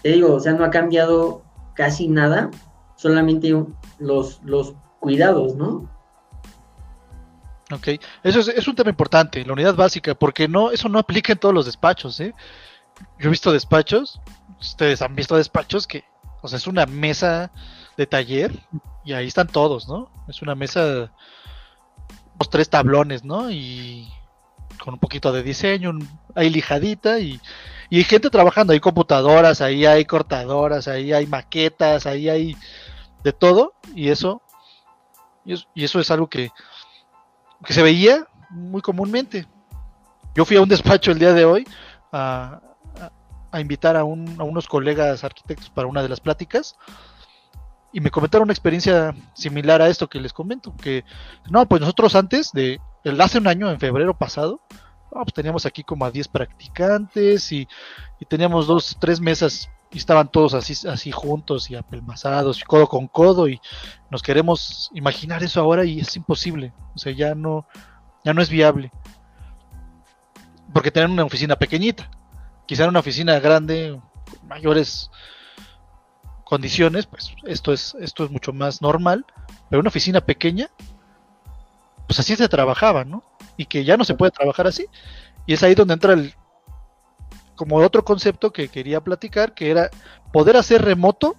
te digo, o sea, no ha cambiado casi nada, solamente los, los cuidados, ¿no? Ok, eso es, un tema importante, la unidad básica, porque no, eso no aplica en todos los despachos, ¿eh? Yo he visto despachos, ustedes han visto despachos que, o sea, es una mesa de taller y ahí están todos, ¿no? Es una mesa, dos, tres tablones, ¿no? Y con un poquito de diseño, hay lijadita y, y hay gente trabajando, hay computadoras, ahí hay cortadoras, ahí hay maquetas, ahí hay de todo y eso y eso, es algo que, se veía muy comúnmente. Yo fui a un despacho el día de hoy a, invitar a, unos colegas arquitectos para una de las pláticas y me comentaron una experiencia similar a esto que les comento, que no, pues nosotros antes de, el, hace un año, en febrero pasado, pues teníamos aquí como a 10 practicantes y, y, teníamos dos, tres mesas y estaban todos así, así juntos y apelmazados, codo con codo, y nos queremos imaginar eso ahora y es imposible. O sea, ya no, ya no es viable. Porque tener una oficina pequeñita, quizá en una oficina grande, mayores condiciones, pues esto es, esto es mucho más normal, pero una oficina pequeña, pues así se trabajaba, ¿no? Y que ya no se puede trabajar así. Y es ahí donde entra el, como otro concepto que quería platicar, que era poder hacer remoto,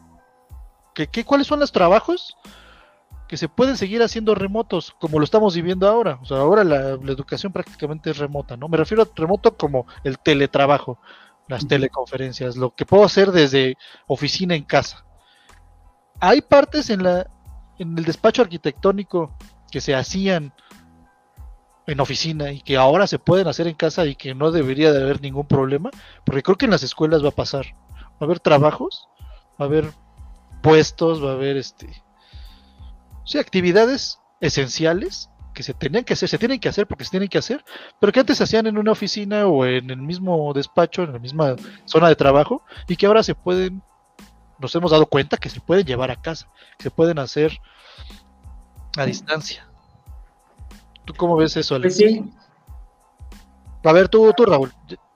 que, ¿cuáles son los trabajos que se pueden seguir haciendo remotos, como lo estamos viviendo ahora. O sea, ahora la, educación prácticamente es remota, ¿no? Me refiero a remoto como el teletrabajo, las teleconferencias, lo que puedo hacer desde oficina en casa. Hay partes en la en el despacho arquitectónico que se hacían en oficina y que ahora se pueden hacer en casa y que no debería de haber ningún problema, porque creo que en las escuelas va a pasar. Va a haber trabajos, va a haber puestos, va a haber este sí, actividades esenciales que se tenían que hacer, se tienen que hacer porque se tienen que hacer, pero que antes se hacían en una oficina o en el mismo despacho, en la misma zona de trabajo, y que ahora se pueden, nos hemos dado cuenta que se pueden llevar a casa, que se pueden hacer a distancia. ¿Tú cómo ves eso, Alex? Pues sí. A ver, tú, tú, Raúl.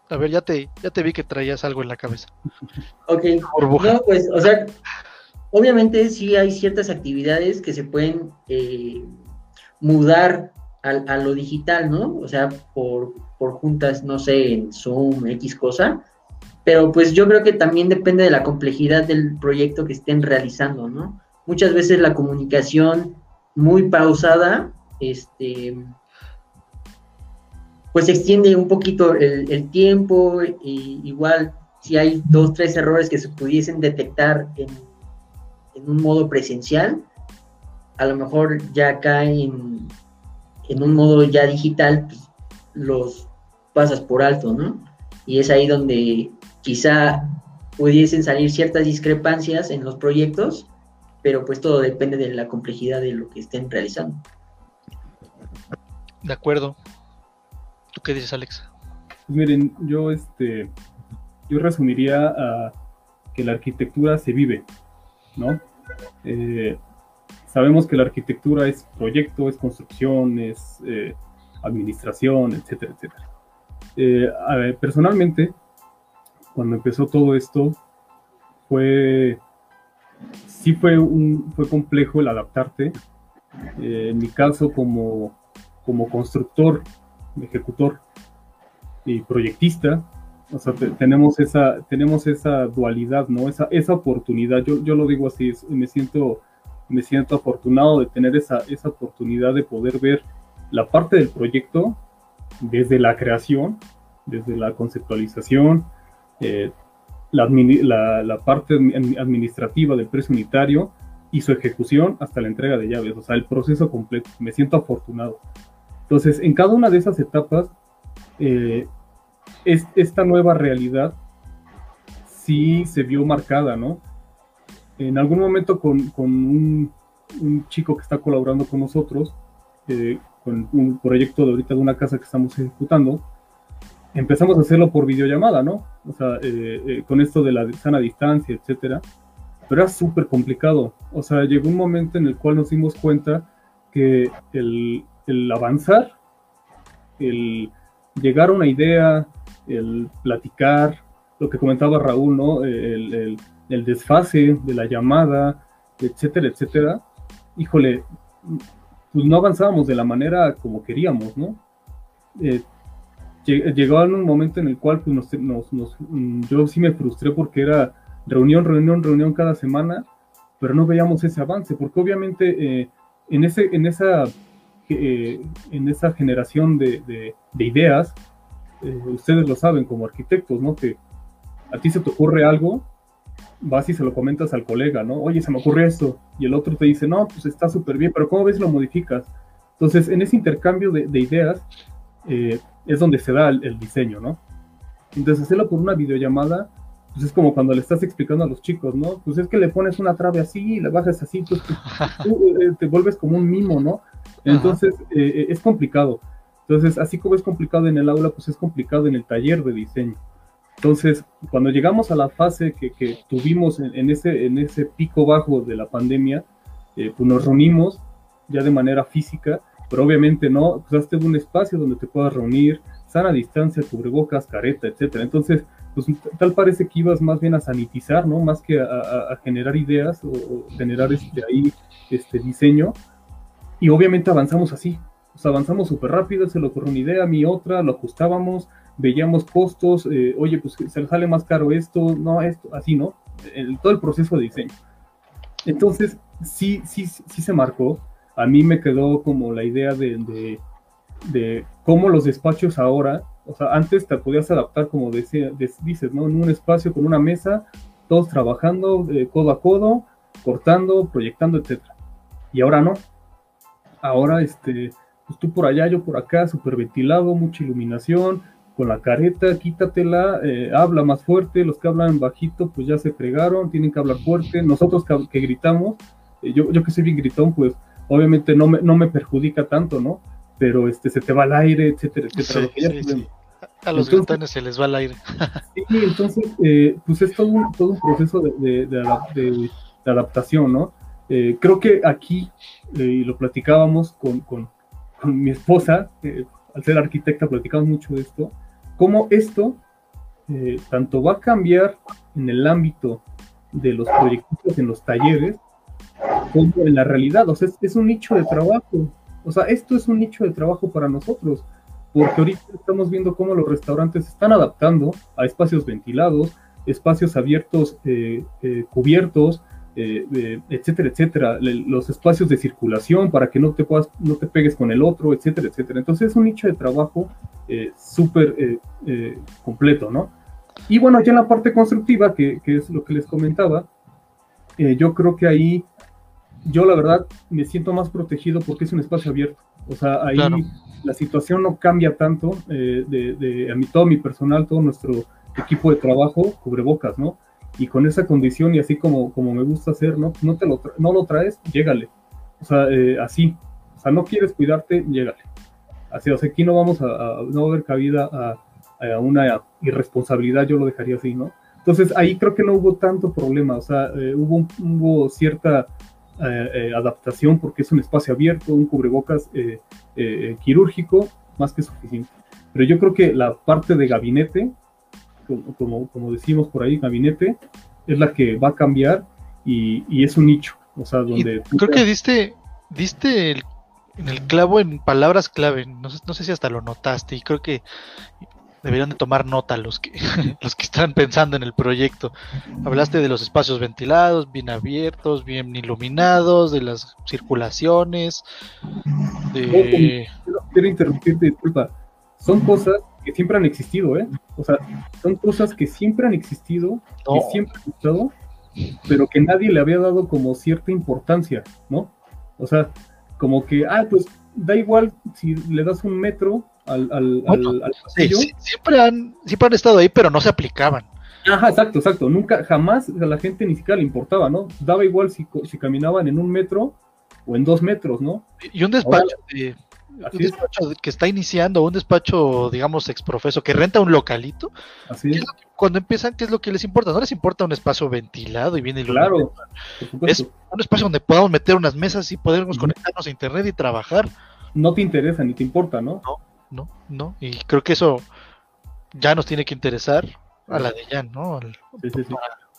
A ver, ya te, ya te vi que traías algo en la cabeza. Ok. No, pues, o sea, obviamente sí hay ciertas actividades que se pueden eh, mudar a, lo digital, ¿no? O sea, por, por juntas, no sé, en Zoom, X cosa. Pero pues yo creo que también depende de la complejidad del proyecto que estén realizando, ¿no? Muchas veces la comunicación muy pausada, este, pues extiende un poquito el, tiempo, y igual si hay dos, tres errores que se pudiesen detectar en, en un modo presencial, a lo mejor ya acá en, en un modo ya digital, pues, los pasas por alto, ¿no? Y es ahí donde quizá pudiesen salir ciertas discrepancias en los proyectos pero pues todo depende de la complejidad de lo que estén realizando. De acuerdo. ¿Tú qué dices, Alex? Pues miren, yo este yo resumiría a que la arquitectura se vive, ¿no? Eh, sabemos que la arquitectura es proyecto, es construcción, es eh, administración, etcétera, etcétera. Eh, personalmente, cuando empezó todo esto, fue sí fue, un, fue complejo el adaptarte. En mi caso, como, como constructor, ejecutor y proyectista, o tenemos, esa, tenemos esa dualidad, ¿no? Esa, esa oportunidad. Yo, yo lo digo así, me, siento, me siento afortunado de tener esa, esa oportunidad de poder ver la parte del proyecto desde la creación, desde la conceptualización, eh, la, parte administrativa del precio unitario y su ejecución hasta la entrega de llaves, o sea, el proceso completo. Me siento afortunado. Entonces, en cada una de esas etapas, eh, es, esta nueva realidad sí se vio marcada, ¿no? En algún momento con, un, chico que está colaborando con nosotros, eh, con un proyecto de ahorita de una casa que estamos ejecutando, empezamos a hacerlo por videollamada, ¿no? O sea, eh, eh, con esto de la sana distancia, etcétera. Pero era súper complicado. O sea, llegó un momento en el cual nos dimos cuenta que el, avanzar, el llegar a una idea, el platicar, lo que comentaba Raúl, ¿no? El, desfase de la llamada, etcétera, etcétera. Híjole, pues no avanzábamos de la manera como queríamos, ¿no? Eh, llegó en un momento en el cual pues, nos, mm, yo sí me frustré porque era reunión, reunión, reunión cada semana, pero no veíamos ese avance, porque obviamente eh, en, ese, en, esa, eh, en esa generación de, de, ideas, eh, ustedes lo saben como arquitectos, ¿no? Que a ti se te ocurre algo, vas y se lo comentas al colega, ¿no? Oye, se me ocurre esto, y el otro te dice, no, pues está súper bien, pero ¿cómo ves lo modificas? Entonces, en ese intercambio de, de ideas, eh, es donde se da el, diseño, ¿no? Entonces hacerlo por una videollamada, pues es como cuando le estás explicando a los chicos, ¿no? Pues es que le pones una trave así y la bajas así, pues tú, eh, te vuelves como un mimo, ¿no? Entonces eh, es complicado. Entonces, así como es complicado en el aula, pues es complicado en el taller de diseño. Entonces, cuando llegamos a la fase que, tuvimos en, ese, en ese pico bajo de la pandemia, pues nos reunimos ya de manera física pero obviamente no, pues hazte un espacio donde te puedas reunir, sana distancia, cubrebocas, careta, etcétera. Entonces, pues tal parece que ibas más bien a sanitizar, ¿no? Más que a, generar ideas o, generar este ahí este diseño. Y obviamente avanzamos así. Sea, avanzamos súper rápido, se le ocurrió una idea, mi otra, lo ajustábamos, veíamos costos, eh, oye, pues se le sale más caro esto, no, esto, así, ¿no? todo el proceso de diseño. Entonces, sí, sí, sí se marcó. A mí me quedó como la idea de, de, cómo los despachos ahora, o sea, antes te podías adaptar, como decía, dices, ¿no? En un espacio con una mesa, todos trabajando eh, codo a codo, cortando, proyectando, etcétera. Y ahora no. Ahora, este, pues tú por allá, yo por acá, súper ventilado, mucha iluminación, con la careta, quítatela, eh, habla más fuerte, los que hablan bajito, pues ya se fregaron, tienen que hablar fuerte, nosotros que, gritamos, eh, yo, yo que soy bien gritón, pues obviamente no me, no me perjudica tanto, ¿no? Pero este, se te va el aire, etcétera, etcétera. A los gritones se les va el aire. [laughs] sí, entonces, eh, pues es todo un, todo un proceso de, de, adaptación, ¿no? creo que aquí, y lo platicábamos con, con mi esposa, al ser arquitecta, platicamos mucho de esto, cómo esto eh, tanto va a cambiar en el ámbito de los proyectos en los talleres, como en la realidad. O sea, es, un nicho de trabajo. O sea, esto es un nicho de trabajo para nosotros, porque ahorita estamos viendo cómo los restaurantes están adaptando a espacios ventilados, espacios abiertos, eh, eh, cubiertos, eh, etcétera, etcétera, los espacios de circulación para que no te puedas, no te pegues con el otro, etcétera, etcétera. Entonces es un nicho de trabajo eh, súper eh, completo, ¿no? Y bueno, ya en la parte constructiva, que, es lo que les comentaba, yo creo que ahí, yo la verdad me siento más protegido porque es un espacio abierto. O sea, ahí la situación no cambia tanto de, de, a mí, todo mi personal, todo nuestro equipo de trabajo, cubrebocas, ¿no? Y con esa condición y así como, como me gusta hacer, ¿no? No, te lo, no lo traes, llégale. O sea, eh, así. O sea, no quieres cuidarte, llégale. Así, o sea, aquí no vamos a, no a haber cabida a, una irresponsabilidad, yo lo dejaría así, ¿no? Entonces ahí creo que no hubo tanto problema, o sea, eh, hubo, hubo cierta eh, adaptación porque es un espacio abierto, un cubrebocas quirúrgico, más que suficiente. Pero yo creo que la parte de gabinete como, como decimos por ahí, gabinete, es la que va a cambiar y, es un nicho. O sea, donde... Creo que diste, diste en el clavo en palabras clave. No sé, no sé si hasta lo notaste y creo que deberían de tomar nota los que [laughs] los que están pensando en el proyecto. Hablaste de los espacios ventilados, bien abiertos, bien iluminados, de las circulaciones, de... quiero interrumpirte, disculpa. Son cosas que siempre han existido, ¿eh? O sea, son cosas que siempre han existido, que siempre han estado, pero que nadie le había dado como cierta importancia, ¿no? O sea, como que, ah, pues da igual si le das un metro al, al, sí, siempre, han, siempre han estado ahí, pero no se aplicaban. Ajá, exacto, exacto. Nunca, jamás a la gente ni siquiera le importaba, ¿no? Daba igual si, si caminaban en un metro o en dos metros, ¿no? Y un despacho de un despacho que está iniciando, un despacho, digamos, exprofeso, que renta un localito. Así es. cuando empiezan, ¿qué es lo que les importa? No les importa un espacio ventilado y bien iluminado. Claro, es un espacio donde podamos meter unas mesas y podemos conectarnos a internet y trabajar. No te interesa ni te importa, ¿no? No, no, no. Y creo que eso ya nos tiene que interesar a la de Jan, ¿no?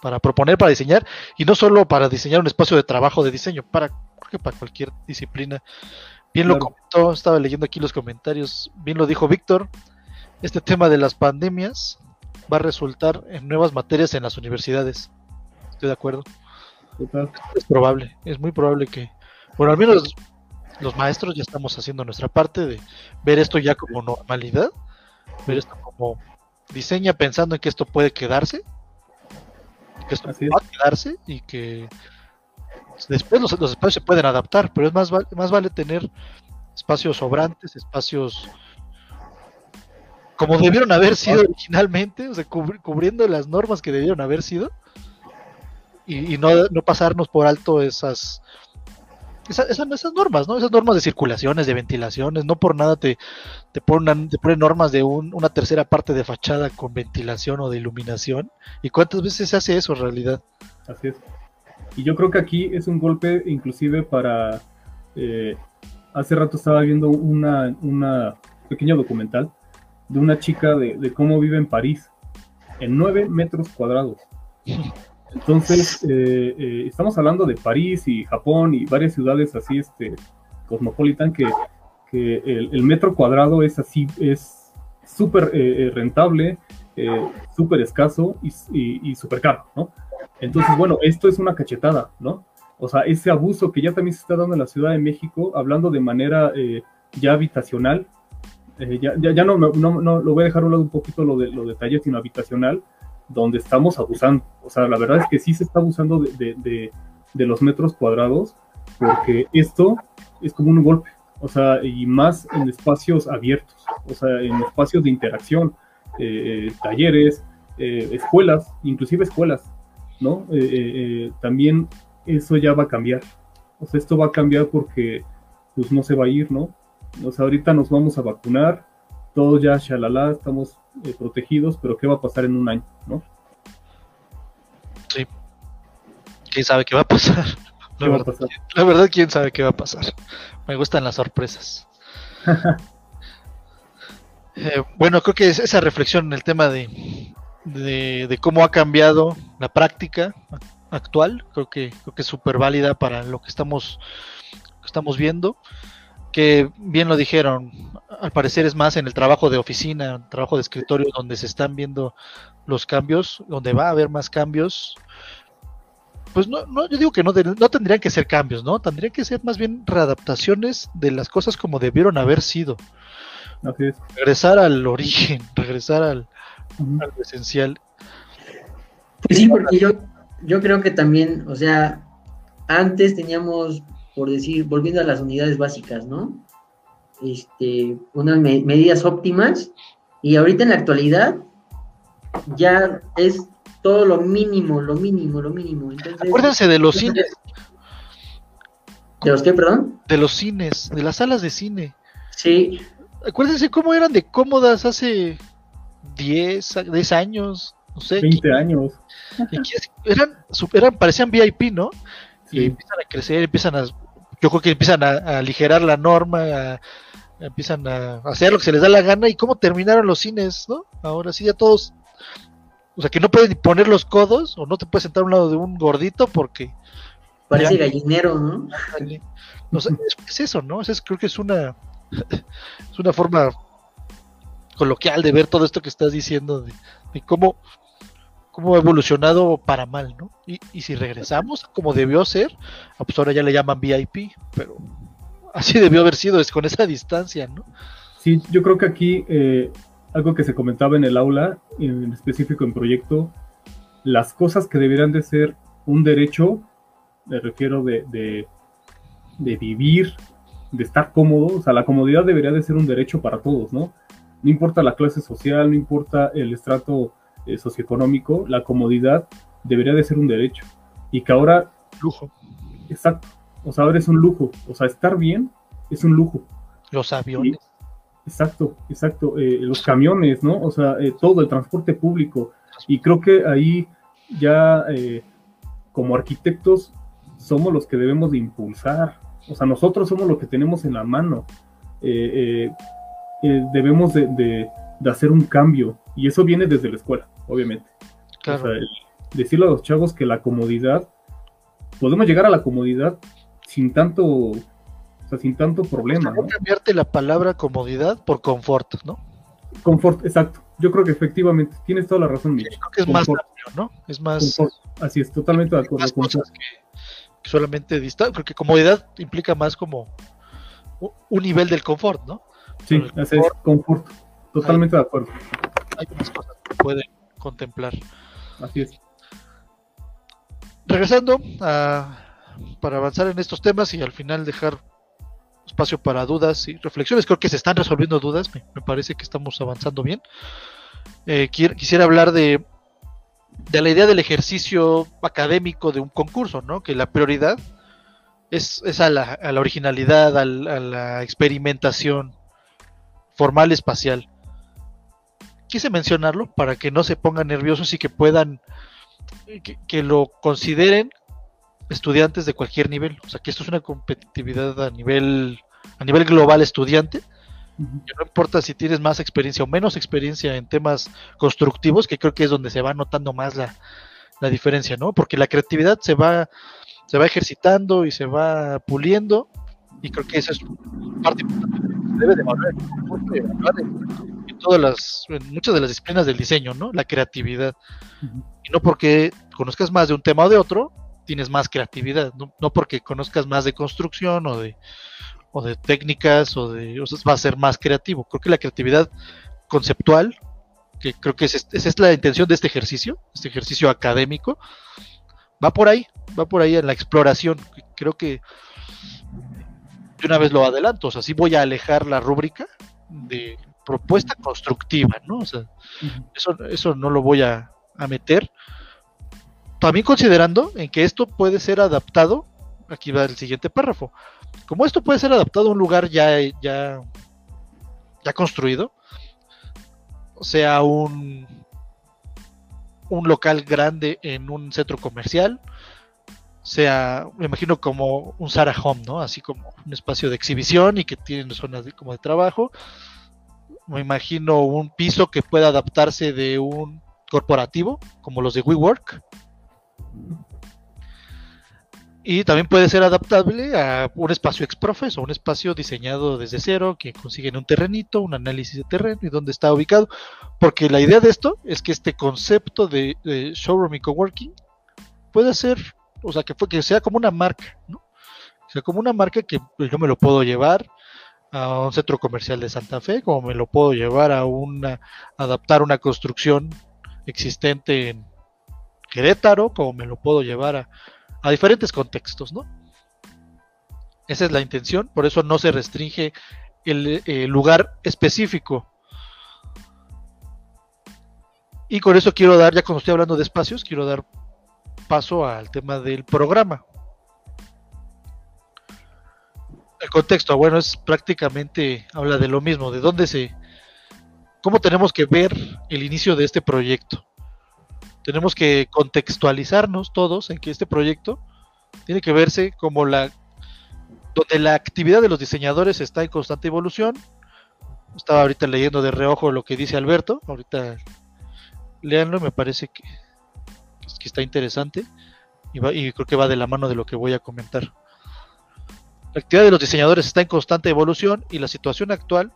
Para, proponer, para diseñar, y no solo para diseñar un espacio de trabajo de diseño, para, creo que para cualquier disciplina. Bien lo comentó, estaba leyendo aquí los comentarios, bien lo dijo Víctor, este tema de las pandemias va a resultar en nuevas materias en las universidades. Estoy de acuerdo. Es probable, es muy probable que, bueno, al menos los maestros ya estamos haciendo nuestra parte de ver esto ya como normalidad, ver esto como diseña pensando en que esto puede quedarse, que esto va a quedarse y que Después los, espacios se pueden adaptar, pero es más, más vale tener espacios sobrantes, espacios como debieron haber sido originalmente, o sea, cubriendo las normas que debieron haber sido, y, no, pasarnos por alto esas, esas, normas, ¿no? Esas normas de circulaciones, de ventilaciones, no por nada te, te, ponen, te ponen normas de una tercera parte de fachada con ventilación o de iluminación. ¿Y cuántas veces se hace eso en realidad? Así es. Y yo creo que aquí es un golpe inclusive para... Eh, hace rato estaba viendo una, una pequeño documental de una chica de, cómo vive en París, en 9 metros cuadrados. Entonces, [laughs] eh, eh, estamos hablando de París y Japón y varias ciudades así, este, cosmopolitan, que, que el, metro cuadrado es así, es súper rentable, súper escaso y, y súper caro, ¿no? Entonces, bueno, esto es una cachetada, ¿no? O sea, ese abuso que ya también se está dando en la Ciudad de México, hablando de manera eh, ya habitacional, eh, ya, ya, no, no, no, lo voy a dejar a un lado un poquito lo de, lo de taller, sino habitacional, donde estamos abusando. O sea, la verdad es que sí se está abusando de, de, de los metros cuadrados, porque esto es como un golpe, o sea, y más en espacios abiertos, o sea, en espacios de interacción, eh, talleres, eh, escuelas, inclusive escuelas, ¿no? Eh, también eso ya va a cambiar, o sea, esto va a cambiar porque pues no se va a ir, ¿no? O sea, ahorita nos vamos a vacunar, todos ya, shalala, estamos protegidos, pero ¿qué va a pasar en un año, ¿no? Sí. ¿Quién sabe qué va a pasar? La verdad, la verdad, quién sabe qué va a pasar. Me gustan las sorpresas. [laughs] Eh, bueno, creo que esa reflexión en el tema de, de, cómo ha cambiado la práctica actual, creo que, creo que es súper válida para lo que estamos, estamos viendo. Que bien lo dijeron, al parecer es más en el trabajo de oficina, trabajo de escritorio, donde se están viendo los cambios, donde va a haber más cambios pues no, no, yo digo que no, no tendrían que ser cambios, ¿no? Tendrían que ser más bien readaptaciones de las cosas como debieron haber sido. Regresar al origen, [laughs] regresar al, esencial. Pues sí, porque yo, yo creo que también, o sea, antes teníamos, por decir, volviendo a las unidades básicas, ¿no? Este, unas medidas óptimas y ahorita en la actualidad ya es todo lo mínimo, lo mínimo, lo mínimo. Acuérdense de los cines. ¿De los qué, perdón? De los cines, de las salas de cine. Sí. Acuérdense cómo eran de cómodas hace 10, 10 años, no sé. 20 años. eran, eran, parecían VIP, ¿no? Y empiezan a crecer, empiezan a, yo creo que empiezan a, aligerar la norma, empiezan a hacer lo que se les da la gana y cómo terminaron los cines, ¿no? Ahora sí ya todos o sea, que no puedes poner los codos o no te puedes sentar a un lado de un gordito porque... Parece gallinero, ¿no? [laughs] No sé, es, eso, ¿no? Es, creo que es una, es una forma coloquial de ver todo esto que estás diciendo, de, cómo, cómo ha evolucionado para mal, ¿no? Y, y si regresamos como debió ser, ah, pues ahora ya le llaman VIP, pero así debió haber sido, es con esa distancia, ¿no? Sí, yo creo que aquí eh, algo que se comentaba en el aula, en específico en proyecto, las cosas que deberían de ser un derecho, me refiero de, de, vivir, de estar cómodo, o sea, la comodidad debería de ser un derecho para todos, ¿no? No importa la clase social, no importa el estrato eh, socioeconómico, la comodidad debería de ser un derecho. Y que ahora... Lujo. Exacto. O sea, ahora es un lujo. O sea, estar bien es un lujo. Los aviones. Exacto, exacto. Eh, los camiones, ¿no? O sea, eh, todo el transporte público. Y creo que ahí ya eh, como arquitectos somos los que debemos de impulsar. O sea, nosotros somos los que tenemos en la mano. debemos de, hacer un cambio. Y eso viene desde la escuela, obviamente. Claro. O sea, decirle a los chavos que la comodidad, podemos llegar a la comodidad sin tanto sin tanto problema. ¿no? cambiarte la palabra comodidad por confort, ¿no? Confort, exacto. Yo creo que efectivamente tienes toda la razón, Creo que es más amplio, ¿no? Es más. Así es, totalmente de acuerdo. con que, solamente distancia, porque comodidad implica más como un nivel del confort, ¿no? Sí, así es, confort. Totalmente de acuerdo. Hay unas cosas que pueden contemplar. Así es. Regresando a, para avanzar en estos temas y al final dejar espacio para dudas y reflexiones. Creo que se están resolviendo dudas, me, parece que estamos avanzando bien. Eh, quisiera hablar de, de la idea del ejercicio académico de un concurso, ¿no? Que la prioridad es, a, la, originalidad, a la, experimentación formal espacial. Quise mencionarlo para que no se pongan nerviosos y que puedan, que lo consideren estudiantes de cualquier nivel. O sea, que esto es una competitividad a nivel, a nivel global estudiante. Que no importa si tienes más experiencia o menos experiencia en temas constructivos, que creo que es donde se va notando más la, diferencia, ¿no? Porque la creatividad se va, se va ejercitando y se va puliendo, y creo que eso es parte debe de evaluar, en, todas las, en muchas de las disciplinas del diseño, ¿no? La creatividad. Y no porque conozcas más de un tema o de otro, tienes más creatividad, no, no porque conozcas más de construcción o de, o de técnicas o de o sea, va a ser más creativo. Creo que la creatividad conceptual, que creo que es, esa es la intención de este ejercicio, este ejercicio académico, va por ahí, va por ahí en la exploración. Creo que de una vez lo adelanto, o sea, sí voy a alejar la rúbrica de propuesta constructiva, ¿no? O sea, eso, eso no lo voy a, a meter. También considerando en que esto puede ser adaptado, aquí va el siguiente párrafo, como esto puede ser adaptado a un lugar ya, ya, ya construido, sea, un, un local grande en un centro comercial, sea, me imagino como un Sarah Home, ¿no? Así como un espacio de exhibición y que tiene zonas como de trabajo. Me imagino un piso que pueda adaptarse de un corporativo, como los de WeWork. Y también puede ser adaptable a un espacio exprofes o un espacio diseñado desde cero, que consiguen un terrenito, un análisis de terreno y dónde está ubicado. Porque la idea de esto es que este concepto de, showroom y coworking puede ser, o sea, que, que sea como una marca, ¿no? O sea, como una marca que pues, yo me lo puedo llevar a un centro comercial de Santa Fe, como me lo puedo llevar a una, adaptar una construcción existente en Querétaro, como me lo puedo llevar a, a diferentes contextos, ¿no? Esa es la intención, por eso no se restringe el, el lugar específico. Y con eso quiero dar, ya cuando estoy hablando de espacios, quiero dar paso al tema del programa. El contexto, bueno, es prácticamente, habla de lo mismo, de dónde se, cómo tenemos que ver el inicio de este proyecto. Tenemos que contextualizarnos todos en que este proyecto tiene que verse como la donde la actividad de los diseñadores está en constante evolución. Estaba ahorita leyendo de reojo lo que dice Alberto, ahorita léanlo, me parece que, que está interesante y, va, y creo que va de la mano de lo que voy a comentar. La actividad de los diseñadores está en constante evolución y la situación actual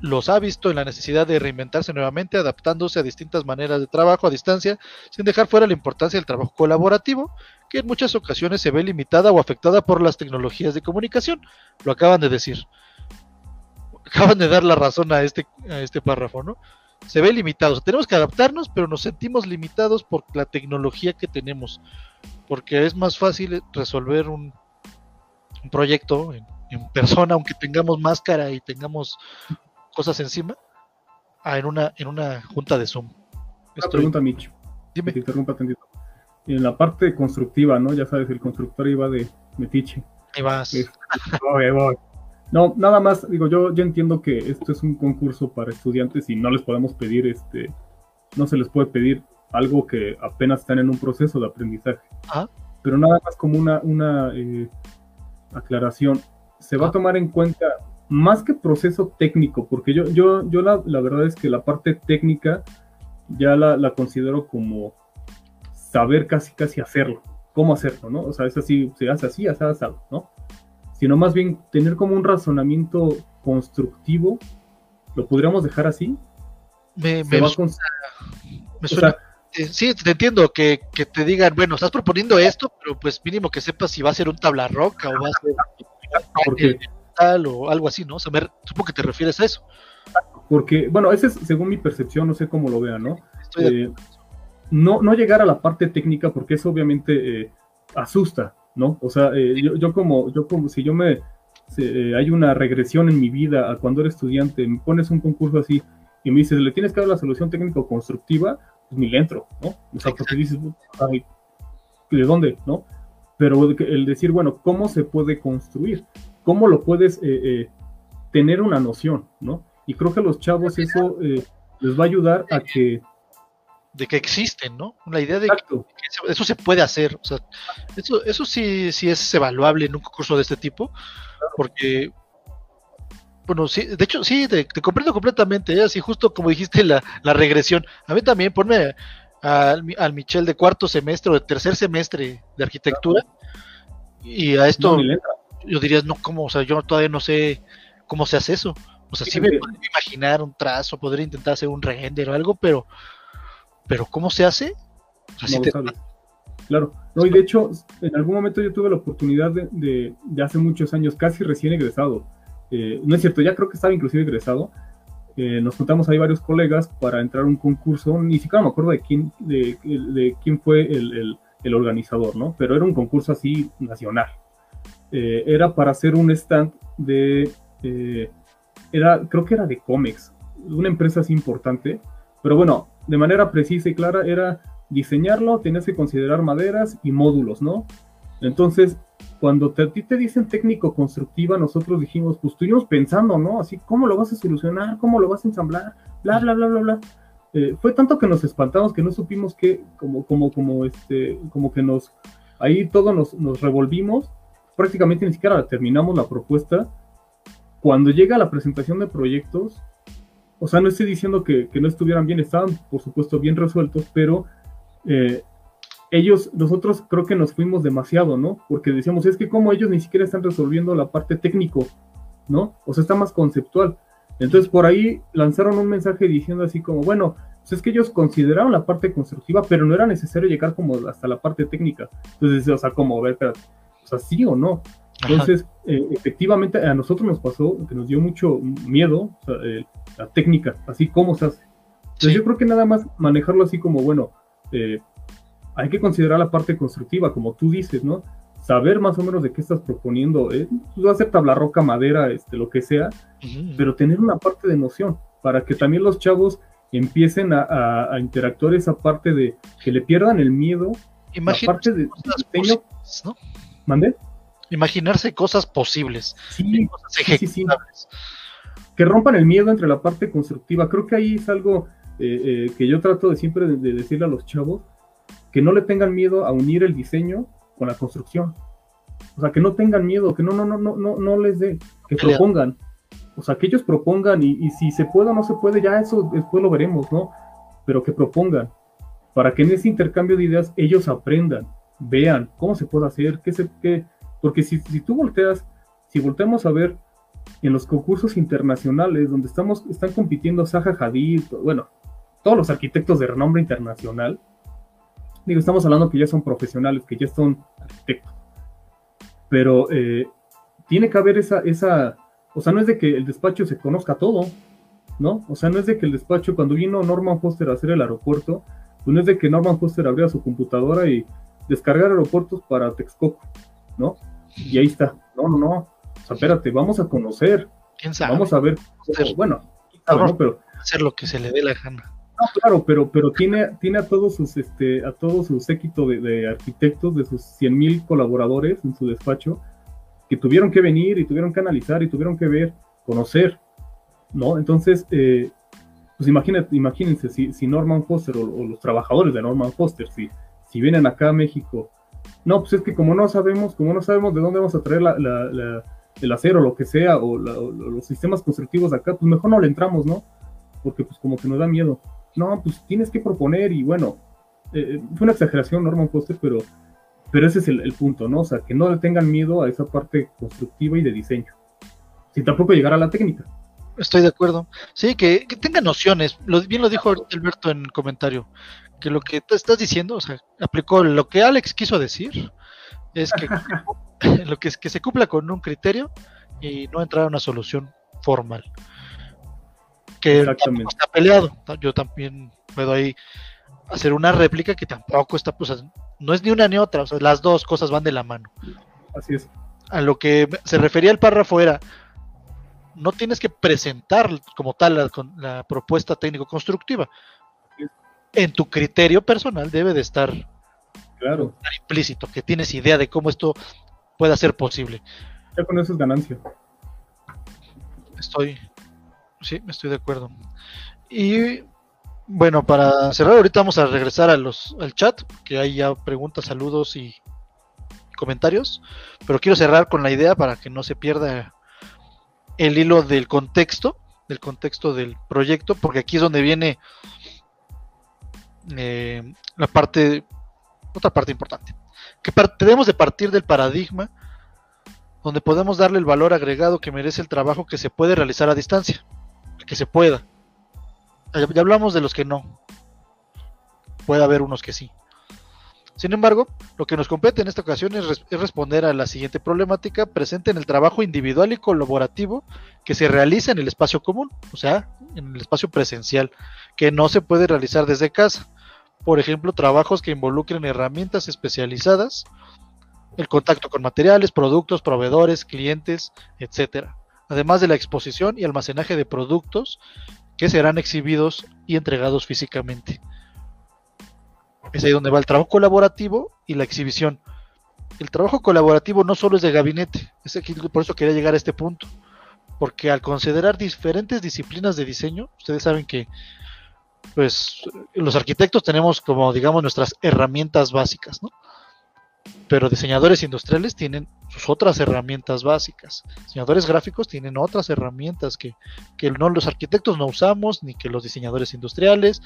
los ha visto en la necesidad de reinventarse nuevamente, adaptándose a distintas maneras de trabajo a distancia, sin dejar fuera la importancia del trabajo colaborativo, que en muchas ocasiones se ve limitada o afectada por las tecnologías de comunicación. Lo acaban de decir. [laughs] Acaban de dar la razón a este, a este párrafo, ¿no? Se ve limitado. Tenemos que adaptarnos, pero nos sentimos limitados por la tecnología que tenemos. Porque es más fácil resolver un, proyecto en persona, aunque tengamos máscara y tengamos cosas encima ah, en una en una junta de Zoom. Una pregunta, Mitch. Dime. Te interrumpa tantito. En la parte constructiva, ¿no? Ya sabes, el constructor iba de metiche. Ahí vas. Es- voy, voy. No, nada más, digo, yo, yo entiendo que esto es un concurso para estudiantes y no les podemos pedir, este, no se les puede pedir algo que apenas están en un proceso de aprendizaje. Ajá. Pero nada más como una, una eh, aclaración, se va a Ah. tomar en cuenta más que proceso técnico, porque yo, yo, yo la, la verdad es que la parte técnica ya la, la considero como saber casi casi hacerlo, cómo hacerlo, ¿no? O sea, es así, se hace así, así, así, ¿no? Sino más bien tener como un razonamiento constructivo, ¿lo podríamos dejar así? Me, Se me, va su- con- me o suena- sea, eh, sí, te entiendo que, que te digan, bueno, estás proponiendo esto, pero pues mínimo que sepas si va a ser un tabla roca o va a ser [laughs] porque, tal o algo así, ¿no? O sea, me- supongo que te refieres a eso. porque, bueno, ese es según mi percepción, no sé cómo lo vean, ¿no? Eh, no, no llegar a la parte técnica porque eso obviamente eh, asusta, ¿no? O sea, eh, yo, yo como, yo como, si yo me, si, hay una regresión en mi vida a cuando era estudiante, me pones un concurso así y me dices, le tienes que dar la solución técnico-constructiva, pues ni le entro, ¿no? O sea, porque dices, "Ay, ¿de dónde, no? Pero el decir, bueno, ¿cómo se puede construir? ¿Cómo lo puedes eh, eh, tener una noción, ¿no? Y creo que a los chavos eso eh, les va a ayudar a que... de que existen, ¿no? La idea de que eso, se puede hacer, o sea, eso, eso sí, sí es evaluable en un concurso de este tipo, porque, bueno, sí, de hecho, sí, te, te comprendo completamente, ¿eh? así justo como dijiste la, la regresión, a mí también, ponme al, Mi- al Michel de cuarto semestre o de tercer semestre de arquitectura, y a esto No. Yo diría, no, ¿cómo? O sea, yo todavía no sé cómo se hace eso, o sea, sí me podría imaginar un trazo, podría intentar hacer un render o algo, pero, pero ¿cómo se hace? O sea, sí No te- claro. No, y de hecho, en algún momento yo tuve la oportunidad de, de, hace muchos años, casi recién egresado. Eh, no es cierto, ya creo que estaba inclusive egresado. Eh, nos juntamos ahí varios colegas para entrar a un concurso, ni siquiera me acuerdo de quién, de, de quién fue el, el, organizador, ¿no? Pero era un concurso así nacional. Eh, era para hacer un stand de, era, creo que era de cómics, una empresa así importante, pero bueno, de manera precisa y clara era diseñarlo, tenías que considerar maderas y módulos, ¿no? Entonces, cuando te, a ti te dicen técnico constructiva, nosotros dijimos, pues estuvimos pensando, ¿no? Así, ¿cómo lo vas a solucionar? ¿Cómo lo vas a ensamblar? Bla, bla, bla, bla, bla. Eh, fue tanto que nos espantamos que no supimos que, como, como, como, este, como que nos, ahí todo nos, nos revolvimos, prácticamente ni siquiera terminamos la propuesta. Cuando llega la presentación de proyectos, o sea, no estoy diciendo que, que no estuvieran bien, estaban por supuesto bien resueltos, pero eh, ellos, nosotros creo que nos fuimos demasiado, ¿no? Porque decíamos, es que como ellos ni siquiera están resolviendo la parte técnico, ¿no? O sea, está más conceptual. Entonces por ahí lanzaron un mensaje diciendo así como, bueno, pues es que ellos consideraron la parte constructiva, pero no era necesario llegar como hasta la parte técnica. Entonces, o sea, como, ver, o sea, sí o no. Entonces, eh, efectivamente, a nosotros nos pasó que nos dio mucho miedo eh, la técnica, así como se hace. Entonces, yo creo que nada más manejarlo así como, bueno, eh, hay que considerar la parte constructiva, como tú dices, ¿no? Saber más o menos de qué estás proponiendo, va a ser tabla roca, madera, este, lo que sea, pero tener una parte de noción, para que también los chavos empiecen a, interactuar esa parte de que le pierdan el miedo, la parte de diseño, ¿no? ¿Mande? Imaginarse cosas posibles, sí, sí, sí, que rompan el miedo entre la parte constructiva. Creo que ahí es algo eh, eh, que yo trato de siempre de, decirle a los chavos, que no le tengan miedo a unir el diseño con la construcción. O sea, que no tengan miedo, que no, no, no, no, no, no les dé, que propongan. O sea, que ellos propongan y, si se puede o no se puede, ya eso después lo veremos, ¿no? Pero que propongan, para que en ese intercambio de ideas ellos aprendan, vean cómo se puede hacer, qué se, qué, porque si, si tú volteas, si volteamos a ver en los concursos internacionales donde estamos, están compitiendo Zaha Hadid, bueno, todos los arquitectos de renombre internacional, digo, estamos hablando que ya son profesionales, que ya son arquitectos, pero eh, tiene que haber esa, esa, o sea, no es de que el despacho se conozca todo, ¿no? O sea, no es de que el despacho, cuando vino Norman Foster a hacer el aeropuerto, pues no es de que Norman Foster abriera su computadora y descargar aeropuertos para Texcoco, ¿no? Y ahí está. No, no, no. O sea, espérate, vamos a conocer. ¿Quién sabe? Vamos a ver. Bueno, pero hacer lo que se le dé la gana. No, claro, pero, pero tiene, tiene a todos sus, este, a todos su séquito de, arquitectos, de sus 100 mil colaboradores en su despacho, que tuvieron que venir y tuvieron que analizar y tuvieron que ver, conocer, ¿no? Entonces, eh, pues imagínate, imagínense si, si Norman Foster o, los trabajadores de Norman Foster, si, si vienen acá a México, no, pues es que como no sabemos, como no sabemos de dónde vamos a traer el acero, lo que sea, o, los sistemas constructivos acá, pues mejor no le entramos, ¿no? Porque pues como que nos da miedo no, pues tienes que proponer y bueno, eh, fue una exageración Norman Foster, pero, pero ese es el, punto, ¿no? O sea, que no le tengan miedo a esa parte constructiva y de diseño, sin tampoco llegar a la técnica. Estoy de acuerdo. Sí, que, tengan nociones. Lo, bien lo dijo Alberto en comentario. Que lo que tú estás diciendo, o sea, aplicó lo que Alex quiso decir, es que [laughs] lo que es que se cumpla con un criterio y no entrar a una solución formal que está peleado. Yo también puedo ahí hacer una réplica que tampoco está, pues, no es ni una ni otra, o sea, las dos cosas van de la mano. Así es. A lo que se refería el párrafo era, no tienes que presentar como tal la, la propuesta técnico-constructiva. En tu criterio personal debe de estar, claro. implícito, que tienes idea de cómo esto pueda ser posible. Ya con eso es ganancia. Estoy, Sí, estoy de acuerdo. Y bueno, para cerrar, ahorita vamos a regresar a los, al chat, que hay ya preguntas, saludos y comentarios. Pero quiero cerrar con la idea para que no se pierda el hilo del contexto, del contexto del proyecto, porque aquí es donde viene eh, la parte, otra parte importante. Que debemos de partir del paradigma donde podemos darle el valor agregado que merece el trabajo que se puede realizar a distancia que se pueda. Ya hablamos de los que no. Puede haber unos que sí. Sin embargo, lo que nos compete en esta ocasión es, responder a la siguiente problemática presente en el trabajo individual y colaborativo que se realiza en el espacio común, o sea, en el espacio presencial, que no se puede realizar desde casa. Por ejemplo, trabajos que involucren herramientas especializadas, el contacto con materiales, productos, proveedores, clientes, etc. Además de la exposición y almacenaje de productos que serán exhibidos y entregados físicamente. Es ahí donde va el trabajo colaborativo y la exhibición. El trabajo colaborativo no solo es de gabinete, es aquí, por eso quería llegar a este punto, porque al considerar diferentes disciplinas de diseño, ustedes saben que pues los arquitectos tenemos como digamos nuestras herramientas básicas, ¿no? pero diseñadores industriales tienen sus otras herramientas básicas. Diseñadores gráficos tienen otras herramientas que, no los arquitectos no usamos, ni que los diseñadores industriales,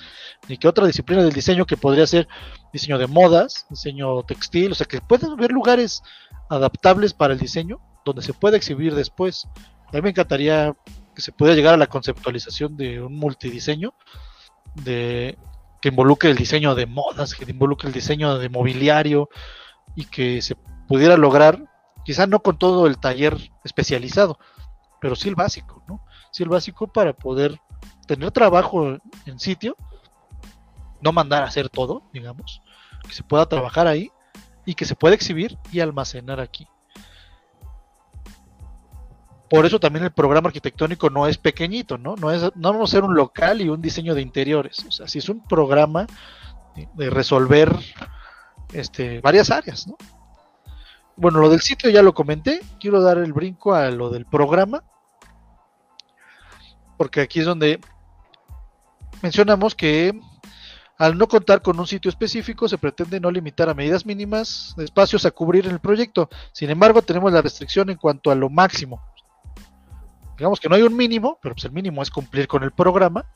ni que otra disciplina del diseño que podría ser diseño de modas, diseño textil, o sea que pueden haber lugares adaptables para el diseño donde se pueda exhibir después. A mí me encantaría que se pudiera llegar a la conceptualización de un multidiseño de que involucre el diseño de modas, que involucre el diseño de mobiliario, y que se pudiera lograr, quizá no con todo el taller especializado, pero sí el básico, ¿no? Sí el básico para poder tener trabajo en sitio, no mandar a hacer todo, digamos, que se pueda trabajar ahí y que se pueda exhibir y almacenar aquí. Por eso también el programa arquitectónico no es pequeñito, ¿no? No, es, no vamos a ser un local y un diseño de interiores. O sea, si es un programa de resolver este, varias áreas, ¿no? Bueno, lo del sitio ya lo comenté, quiero dar el brinco a lo del programa, porque aquí es donde mencionamos que al no contar con un sitio específico se pretende no limitar a medidas mínimas de espacios a cubrir en el proyecto. Sin embargo, tenemos la restricción en cuanto a lo máximo. Digamos que no hay un mínimo, pero pues el mínimo es cumplir con el programa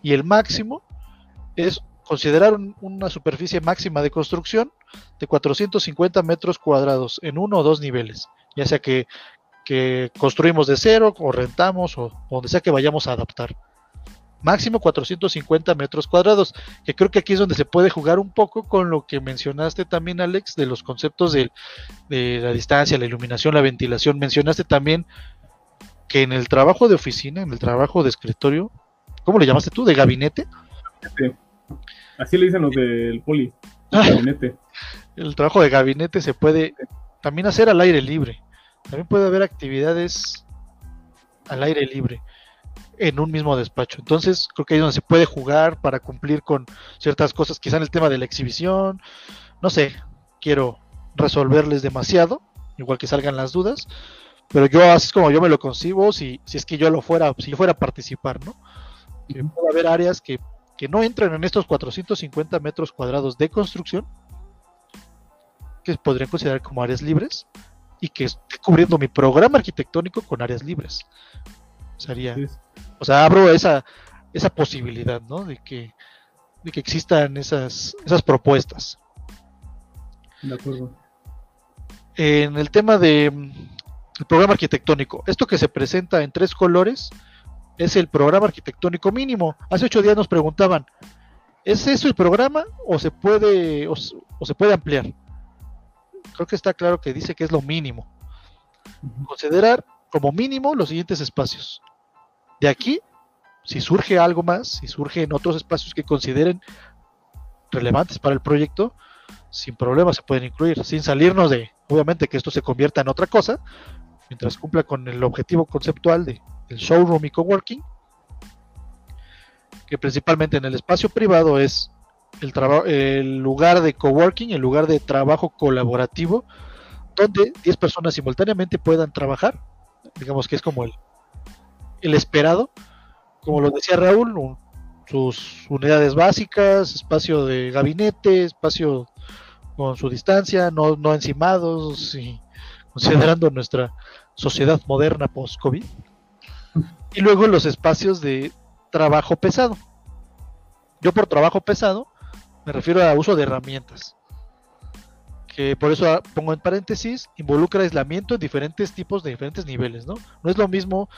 y el máximo es considerar una superficie máxima de construcción de 450 metros cuadrados en uno o dos niveles, ya sea que, construimos de cero o rentamos o, donde sea que vayamos a adaptar. Máximo 450 metros cuadrados, que creo que aquí es donde se puede jugar un poco con lo que mencionaste también, Alex, de los conceptos de, la distancia, la iluminación, la ventilación. Mencionaste también que en el trabajo de oficina, en el trabajo de escritorio, ¿cómo le llamaste tú? ¿De gabinete? Sí Así le dicen los del poli, el ah. gabinete. El trabajo de gabinete se puede también hacer al aire libre. También puede haber actividades al aire libre en un mismo despacho. Entonces, creo que ahí es donde se puede jugar para cumplir con ciertas cosas, quizá en el tema de la exhibición. No sé, quiero resolverles demasiado, igual que salgan las dudas, pero yo así es como yo me lo concibo si, si es que yo lo fuera, si yo fuera a participar, ¿no? Que puede haber áreas que que no entran en estos 450 metros cuadrados de construcción, que podrían considerar como áreas libres, y que esté cubriendo mi programa arquitectónico con áreas libres. Sería, o sea, abro esa, esa posibilidad, ¿no? De que, de que existan esas, esas propuestas. De acuerdo. En el tema de el programa arquitectónico, esto que se presenta en tres colores, es el programa arquitectónico mínimo. Hace ocho días nos preguntaban, ¿es eso el programa o se puede, o, se puede ampliar? Creo que está claro que dice que es lo mínimo. Considerar como mínimo los siguientes espacios. De aquí, si surge algo más, si surgen otros espacios que consideren relevantes para el proyecto, sin problema se pueden incluir, sin salirnos de, obviamente, que esto se convierta en otra cosa, mientras cumpla con el objetivo conceptual de el showroom y coworking, que principalmente en el espacio privado es el, el lugar de coworking, el lugar de trabajo colaborativo, donde 10 personas simultáneamente puedan trabajar, digamos que es como el, el esperado, como lo decía Raúl, sus unidades básicas, espacio de gabinete, espacio con su distancia, no, no encimados considerando nuestra sociedad moderna post-COVID. Y luego los espacios de trabajo pesado. Yo por trabajo pesado me refiero a uso de herramientas. Que por eso pongo en paréntesis, involucra aislamiento en diferentes tipos de diferentes niveles, ¿no? No es lo mismo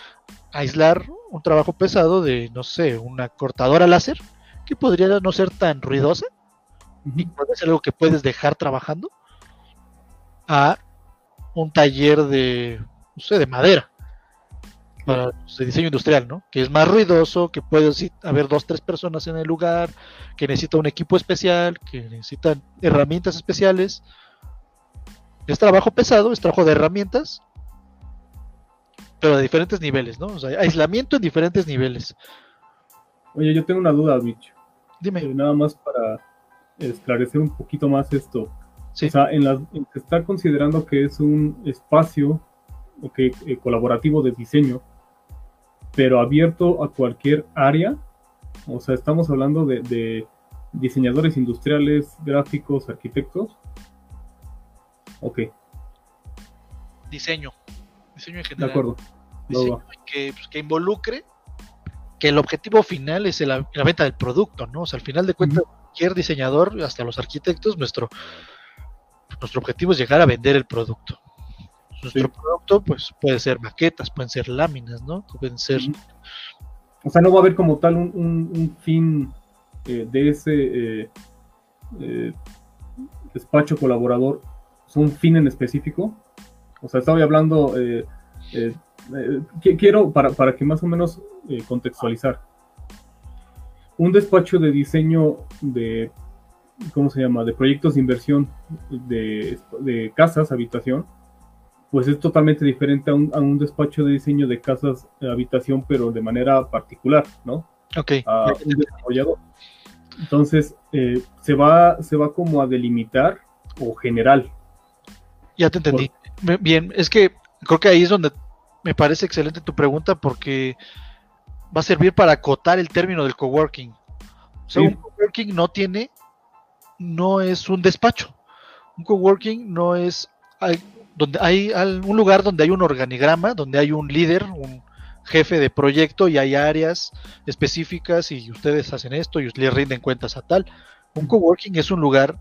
aislar un trabajo pesado de, no sé, una cortadora láser, que podría no ser tan ruidosa, y puede ser algo que puedes dejar trabajando a un taller de, no sé, de madera para de diseño industrial, ¿no? Que es más ruidoso, que puede haber dos, tres personas en el lugar, que necesita un equipo especial, que necesitan herramientas especiales. Es trabajo pesado, es trabajo de herramientas, pero de diferentes niveles, ¿no? O sea, aislamiento en diferentes niveles. Oye, yo tengo una duda, Mitch. Dime. Eh, nada más para esclarecer un poquito más esto. O sea, en, la, está considerando que es un espacio okay, eh, colaborativo de diseño, pero abierto a cualquier área. O sea, estamos hablando de, diseñadores industriales, gráficos, arquitectos. Ok. Diseño. Diseño en general. De acuerdo. Diseño que, pues, que, involucre que el objetivo final es la, venta del producto, ¿no? O sea, al final de cuentas, cualquier diseñador, hasta los arquitectos, nuestro, nuestro objetivo es llegar a vender el producto. Nuestro producto, pues, puede ser maquetas, pueden ser láminas, ¿no? Pueden ser. O sea, no va a haber como tal un, fin eh, de ese eh, eh, despacho colaborador, es un fin en específico. O sea, estaba hablando, quiero, para, para, que más o menos contextualizar, un despacho de diseño de, ¿cómo se llama?, de proyectos de inversión de, de casas, habitación, pues es totalmente diferente a un, despacho de diseño de casas de habitación, pero de manera particular, ¿no? Ok. A un desarrollador. Entonces, eh, se, va, se va como a delimitar o general. Ya te entendí. Bien, es que creo que ahí es donde me parece excelente tu pregunta porque va a servir para acotar el término del coworking. O sea, un coworking no tiene, no es un despacho. Un coworking no es donde hay un lugar donde hay un organigrama, donde hay un líder, un jefe de proyecto y hay áreas específicas y ustedes hacen esto y les rinden cuentas a tal. Un coworking es un lugar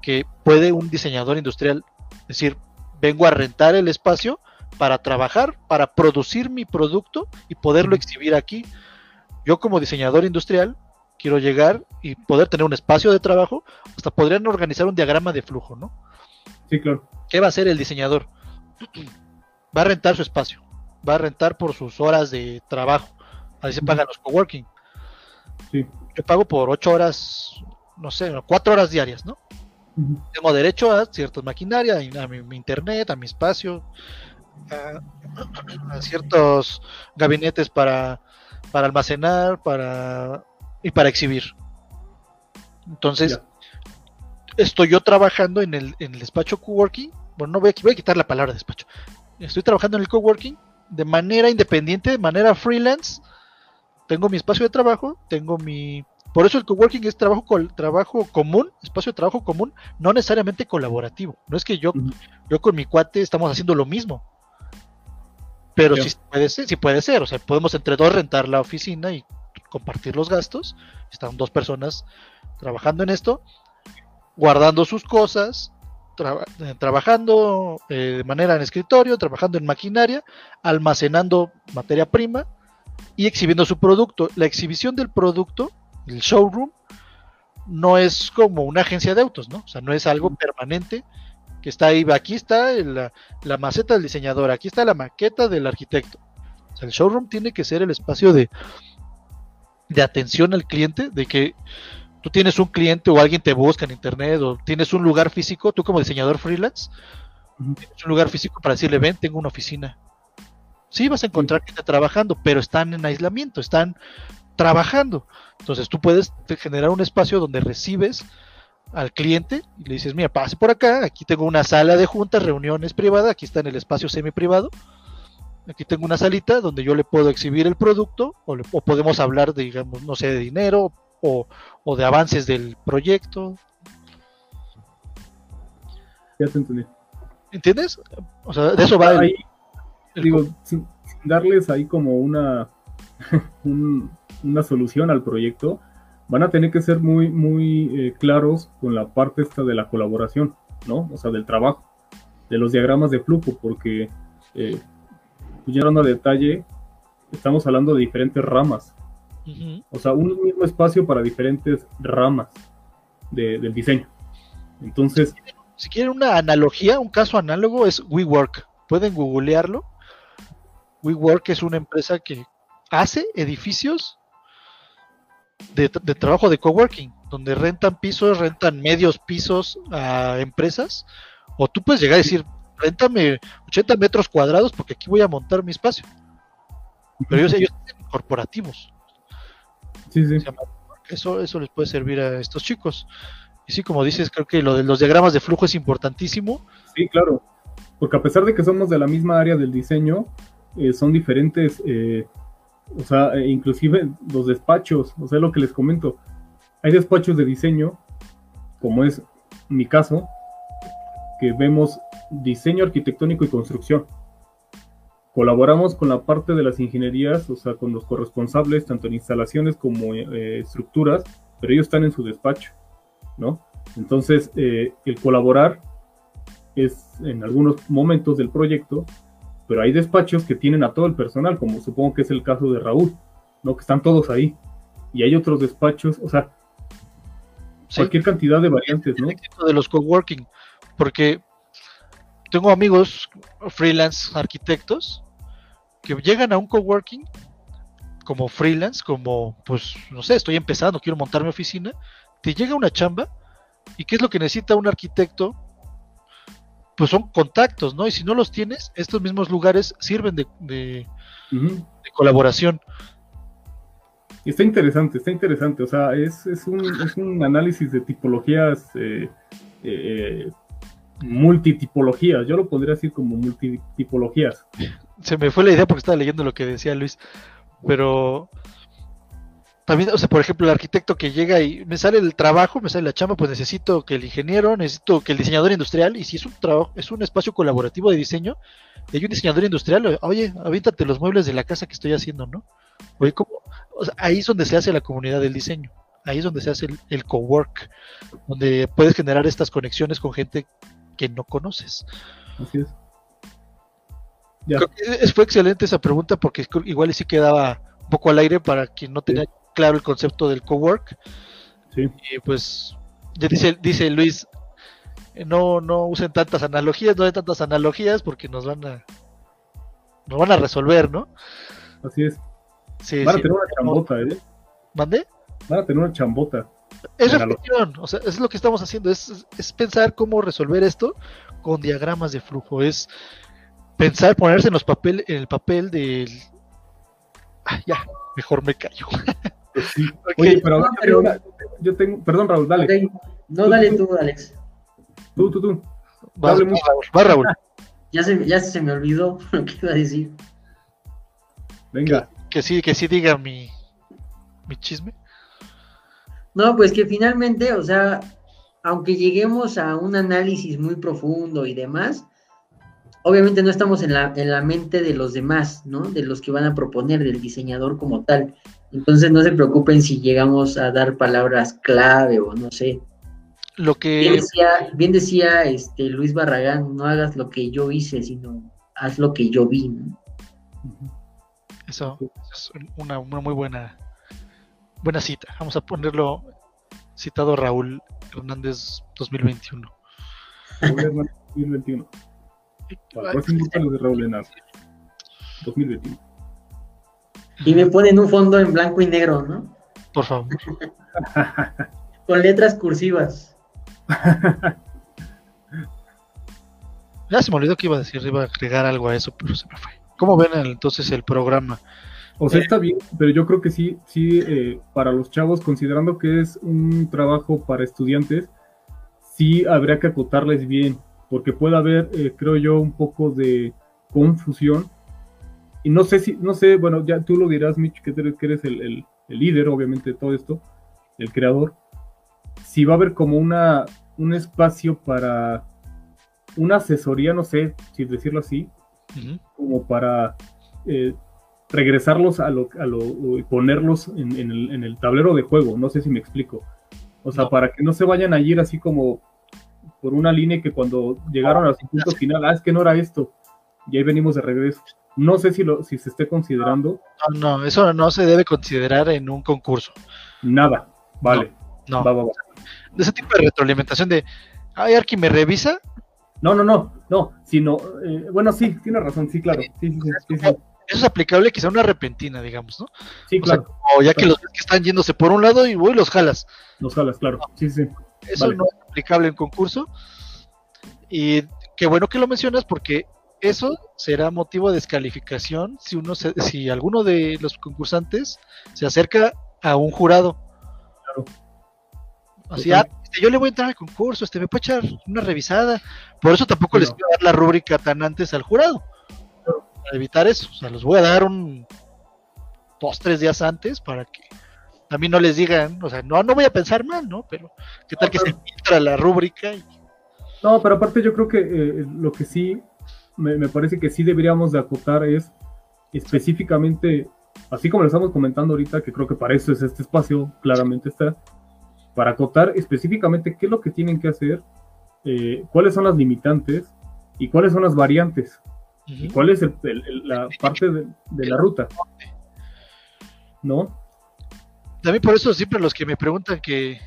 que puede un diseñador industrial decir, vengo a rentar el espacio para trabajar, para producir mi producto y poderlo exhibir aquí. Yo como diseñador industrial quiero llegar y poder tener un espacio de trabajo, hasta podrían organizar un diagrama de flujo, ¿no? Sí, claro. ¿Qué va a hacer el diseñador? [clears throat] Va a rentar su espacio, va a rentar por sus horas de trabajo. Ahí se pagan los coworking. Sí. Yo pago por ocho horas, no sé, cuatro horas diarias, ¿no? Tengo derecho a ciertas maquinaria, a mi, internet, a mi espacio, [clears throat] a, ciertos gabinetes para, para almacenar, para y para exhibir. Entonces, estoy yo trabajando en el, en el despacho coworking bueno, no voy a, voy a quitar la palabra despacho. Estoy trabajando en el coworking de manera independiente, de manera freelance. Tengo mi espacio de trabajo, tengo mi... Por eso el coworking es trabajo, trabajo común, espacio de trabajo común, no necesariamente colaborativo. No es que yo, yo con mi cuate estamos haciendo lo mismo. Pero sí puede ser, sí puede ser. O sea, podemos entre dos rentar la oficina y compartir los gastos. Están dos personas trabajando en esto, guardando sus cosas, eh, trabajando eh, de manera en escritorio, trabajando en maquinaria, almacenando materia prima y exhibiendo su producto. La exhibición del producto, el showroom, no es como una agencia de autos, ¿no? O sea, no es algo permanente que está ahí, aquí está la, la maceta del diseñador, aquí está la maqueta del arquitecto. O sea, el showroom tiene que ser el espacio de, de atención al cliente, de que tú tienes un cliente o alguien te busca en internet o tienes un lugar físico, tú como diseñador freelance, tienes un lugar físico para decirle, ven, tengo una oficina. Sí, vas a encontrar que está trabajando, pero están en aislamiento, están trabajando. Entonces tú puedes generar un espacio donde recibes al cliente y le dices, mira, pase por acá, aquí tengo una sala de juntas, reuniones privadas, aquí está en el espacio semi privado, aquí tengo una salita donde yo le puedo exhibir el producto o, o podemos hablar, de, digamos, no sé, de dinero, o, de avances del proyecto. Ya te entendí. ¿Entiendes? O sea, de eso va ahí, Digo, sin, darles ahí como una, [laughs] una solución al proyecto, van a tener que ser muy, muy eh, claros con la parte esta de la colaboración, ¿no? O sea, del trabajo, de los diagramas de flujo, porque eh, pues ya a detalle, estamos hablando de diferentes ramas o sea, un mismo espacio para diferentes ramas. de- del diseño. Entonces, Si quieren una analogía, un caso análogo es WeWork. Pueden googlearlo. WeWork es una empresa que hace edificios de trabajo de coworking, donde rentan pisos, rentan medios pisos a empresas. O tú puedes llegar a decir, réntame 80 metros cuadrados porque aquí voy a montar mi espacio. Pero ellos, ellos tienen corporativos. sí, sí. Eso, eso les puede servir a estos chicos. Y sí, como dices, creo que lo de los diagramas de flujo es importantísimo. Sí, claro. Porque a pesar de que somos de la misma área del diseño, eh, son diferentes, eh, o sea, eh, inclusive los despachos, o sea, lo que les comento. Hay despachos de diseño, como es mi caso, que vemos diseño arquitectónico y construcción. Colaboramos con la parte de las ingenierías, o sea, con los corresponsables, tanto en instalaciones como eh, estructuras, pero ellos están en su despacho, ¿no? Entonces, eh, el colaborar es en algunos momentos del proyecto, pero hay despachos que tienen a todo el personal, como supongo que es el caso de Raúl, ¿no? Que están todos ahí. Y hay otros despachos, o sea, Sí, cualquier cantidad de variantes, ¿no? el de los coworking, porque tengo amigos freelance arquitectos que llegan a un coworking como freelance, como pues no sé, estoy empezando, quiero montar mi oficina, te llega una chamba y qué es lo que necesita un arquitecto? Pues son contactos, ¿no? Y si no los tienes, estos mismos lugares sirven de, de- colaboración. Está interesante, está interesante. O sea, es, es, un, es un análisis de tipologías, eh, eh, multitipologías. Yo lo pondría así como multitipologías. se me fue la idea porque estaba leyendo lo que decía Luis, pero también, o sea, por ejemplo, el arquitecto que llega y me sale el trabajo, me sale la chamba, pues necesito que el ingeniero, necesito que el diseñador industrial, y si es un trabajo, es un espacio colaborativo de diseño, hay un diseñador industrial, oye, avíntate los muebles de la casa que estoy haciendo, ¿no? Oye, ¿cómo? Ahí es donde se hace la comunidad del diseño, ahí es donde se hace el, el cowork, donde puedes generar estas conexiones con gente que no conoces. Así es. Ya. Creo que es- fue excelente esa pregunta porque igual sí quedaba un poco al aire para quien no tenía claro el concepto del cowork. Sí. Y pues ya dice, dice Luis, no, no usen tantas analogías, no den tantas analogías porque nos van a nos van a resolver, ¿no? Así es. Sí, Van a sí. tener una chambota, ¿eh? ¿Mandé? Van a tener una chambota. Es reflexión, o sea, es lo que estamos haciendo, es, es- pensar cómo resolver esto con diagramas de flujo, es pensar, ponerse en los papel, en el papel del Ah, ya, mejor me callo. Pues sí. [laughs] Oye, pero, No, yo pero- tengo una- yo tengo, perdón, Raúl, dale. No, dale tú, Alex. Tú, tú, tú. mucho. Raúl. Ya se, ya se me olvidó [laughs] lo que iba a decir. Venga. que sí, que sí diga mi, mi chisme. No, pues que finalmente, o sea, aunque lleguemos a un análisis muy profundo y demás, obviamente no estamos en la, en la mente de los demás, ¿no? De los que van a proponer, del diseñador como tal. Entonces no se preocupen si llegamos a dar palabras clave o no sé. Lo Bien que decía, bien decía este Luis Barragán, no hagas lo que yo hice, sino haz lo que yo vi. ¿no? eso es una, una muy buena buena cita. Vamos a ponerlo citado Raúl Hernández 2021. Raúl Hernández 2021. Para próximo de Raúl Hernández. 2021. Y me ponen un fondo en blanco y negro, ¿no? Por favor. [laughs] Con letras cursivas. [laughs] Ya se me olvidó que iba a decir, iba a agregar algo a eso, pero se me fue. ¿Cómo ven entonces el programa? O Eh. sea, está bien, pero yo creo que sí, sí, eh, para los chavos, considerando que es un trabajo para estudiantes, sí habría que acotarles bien, porque puede haber, eh, creo yo, un poco de confusión. Y no sé si, no sé, bueno, ya tú lo dirás, Mitch, que eres, que eres el, el- el líder, obviamente, de todo esto, el creador. Si va a haber como una, un espacio para una asesoría, no sé si decirlo así, como para eh, regresarlos a lo, a lo y ponerlos en, en el, en el tablero de juego. No sé si me explico. O sea, No. para que no se vayan a ir así como por una línea que cuando llegaron a su punto final, ah, es que no era esto. Y ahí venimos de regreso. No sé si, lo, si se esté considerando No, no, eso no se debe considerar en un concurso. nada. Vale. No. Va, va, va. De ese tipo de retroalimentación de, ay, Arki me revisa. No, no, no, no, sino, eh, bueno, sí, tienes razón, sí, claro, sí, sí, sí, sí, sí, Eso es aplicable quizá una repentina, digamos, ¿no? sí, O sea, claro, como ya que los ves que están yéndose por un lado y voy los jalas. los jalas, claro, sí, sí, Eso Vale. no es aplicable en concurso. Y qué bueno que lo mencionas porque eso será motivo de descalificación si uno se- si alguno de los concursantes se acerca a un jurado. Claro. Así, ah, este, yo le voy a entrar al concurso, este me puede echar una revisada. Por eso tampoco les quiero dar la rúbrica tan antes al jurado. Para evitar eso. O sea, los voy a dar un dos, tres días antes para que también no les digan, o sea, no, no voy a pensar mal, ¿no? Pero qué tal No, que se filtra la rúbrica y No, pero aparte yo creo que eh, lo que sí, me, me parece que sí deberíamos de acotar es específicamente, así como lo estamos comentando ahorita, que creo que para eso es este espacio, claramente está, para acotar específicamente qué es lo que tienen que hacer, eh, cuáles son las limitantes y cuáles son las variantes, y cuál es el- el- el- la parte de, de la ruta. ¿No? También por eso siempre los que me preguntan que,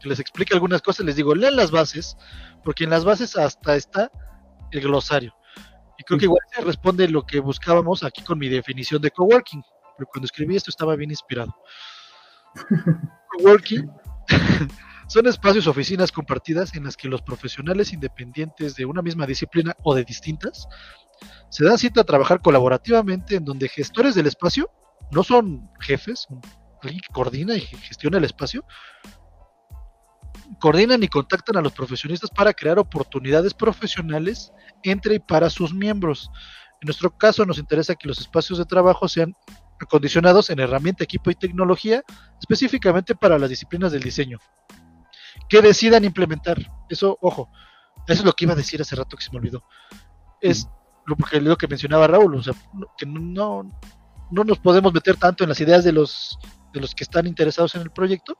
que les explique algunas cosas, les digo, lean las bases, porque en las bases hasta está el glosario. Y creo que igual se responde lo que buscábamos aquí con mi definición de coworking. Pero cuando escribí esto estaba bien inspirado. [laughs] coworking [laughs] son espacios oficinas compartidas en las que los profesionales independientes de una misma disciplina o de distintas se dan cita a trabajar colaborativamente en donde gestores del espacio no son jefes, alguien que coordina y gestiona el espacio, coordinan y contactan a los profesionistas para crear oportunidades profesionales entre y para sus miembros. En nuestro caso nos interesa que los espacios de trabajo sean acondicionados en herramienta, equipo y tecnología, específicamente para las disciplinas del diseño. Que decidan implementar. Eso, ojo, eso es lo que iba a decir hace rato que se me olvidó. Es lo, es lo que mencionaba Raúl, o sea, que no, no nos podemos meter tanto en las ideas de los, de los que están interesados en el proyecto,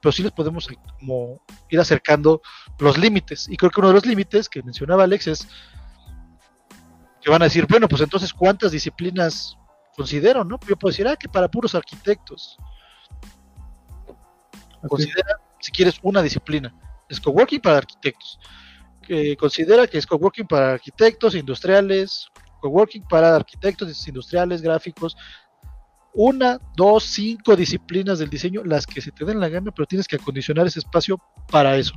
pero sí les podemos como ir acercando los límites. Y creo que uno de los límites que mencionaba Alex es que van a decir, bueno, pues entonces, ¿cuántas disciplinas considero? ¿no? Yo puedo decir, ah, que para puros arquitectos. Considera, si quieres, una disciplina. Es coworking para arquitectos. Considera que es coworking para arquitectos industriales, coworking para arquitectos industriales, gráficos. Una, dos, cinco disciplinas del diseño, las que se te den la gana, pero tienes que acondicionar ese espacio para eso.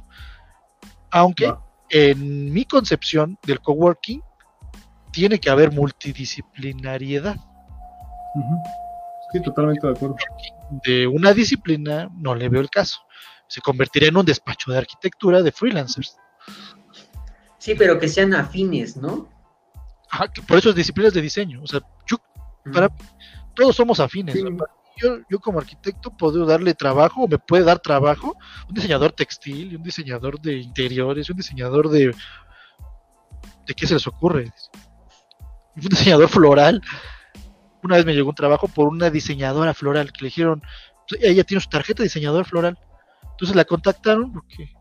Aunque en mi concepción del coworking tiene que haber multidisciplinariedad. Ujú. Sí, totalmente de acuerdo. de una disciplina no le veo el caso. Se convertiría en un despacho de arquitectura de freelancers. Sí, pero que sean afines, ¿no? Ajá, que por eso es disciplinas de diseño. O sea, yo, para todos somos afines. Yo, yo como arquitecto puedo darle trabajo o me puede dar trabajo un diseñador textil, un diseñador de interiores, un diseñador de... ¿De qué se les ocurre? Un diseñador floral. Una vez me llegó un trabajo por una diseñadora floral que le dijeron, "Pues, ella tiene su tarjeta de diseñador floral. Entonces la contactaron porque,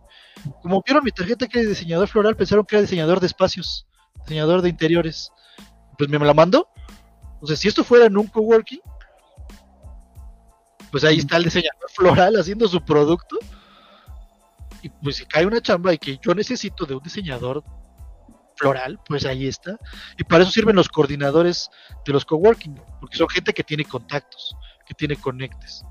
como vieron mi tarjeta que era diseñador floral, pensaron que era diseñador de espacios, diseñador de interiores. Pues me la mandó. Entonces, si esto fuera en un coworking, pues ahí está el diseñador floral haciendo su producto. Y pues si cae una chamba y que yo necesito de un diseñador floral, pues ahí está. Y para eso sirven los coordinadores de los coworking, porque son gente que tiene contactos, que tiene conectes.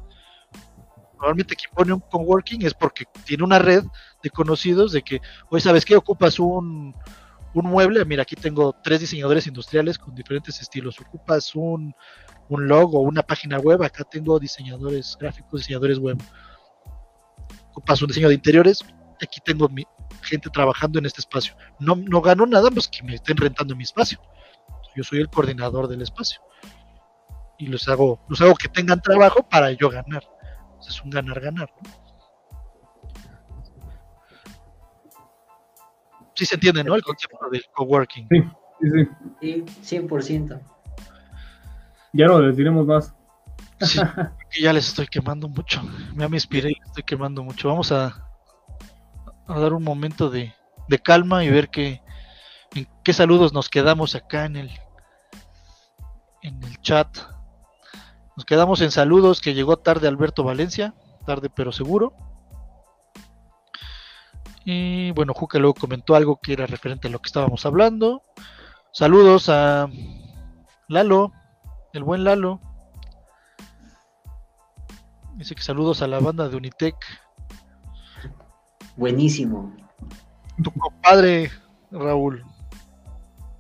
Normalmente quien pone un coworking es porque tiene una red de conocidos de que, oye, ¿sabes qué? Ocupas un, un mueble, mira, aquí tengo tres diseñadores industriales con diferentes estilos. Ocupas un, un logo, una página web, acá tengo diseñadores gráficos, diseñadores web. Ocupas un diseño de interiores, aquí tengo mi gente trabajando en este espacio. No, no gano nada, pues que me estén rentando mi espacio. Yo soy el coordinador del espacio. Y los hago, los hago que tengan trabajo para yo ganar. Es un ganar-ganar. ¿no? Sí se entiende, ¿no? El concepto del coworking. Sí, sí, sí. Sí, 100%. Ya no les diremos más. Sí, ya les estoy quemando mucho. Ya me inspiré y les estoy quemando mucho. Vamos a, a dar un momento de, de calma y ver qué, en qué saludos nos quedamos acá en el, en el chat. Nos quedamos en saludos que llegó tarde Alberto Valencia, tarde pero seguro. Y bueno, Juca luego comentó algo que era referente a lo que estábamos hablando. Saludos a Lalo, el buen Lalo. Dice que saludos a la banda de Unitec. Buenísimo. Tu compadre, Raúl.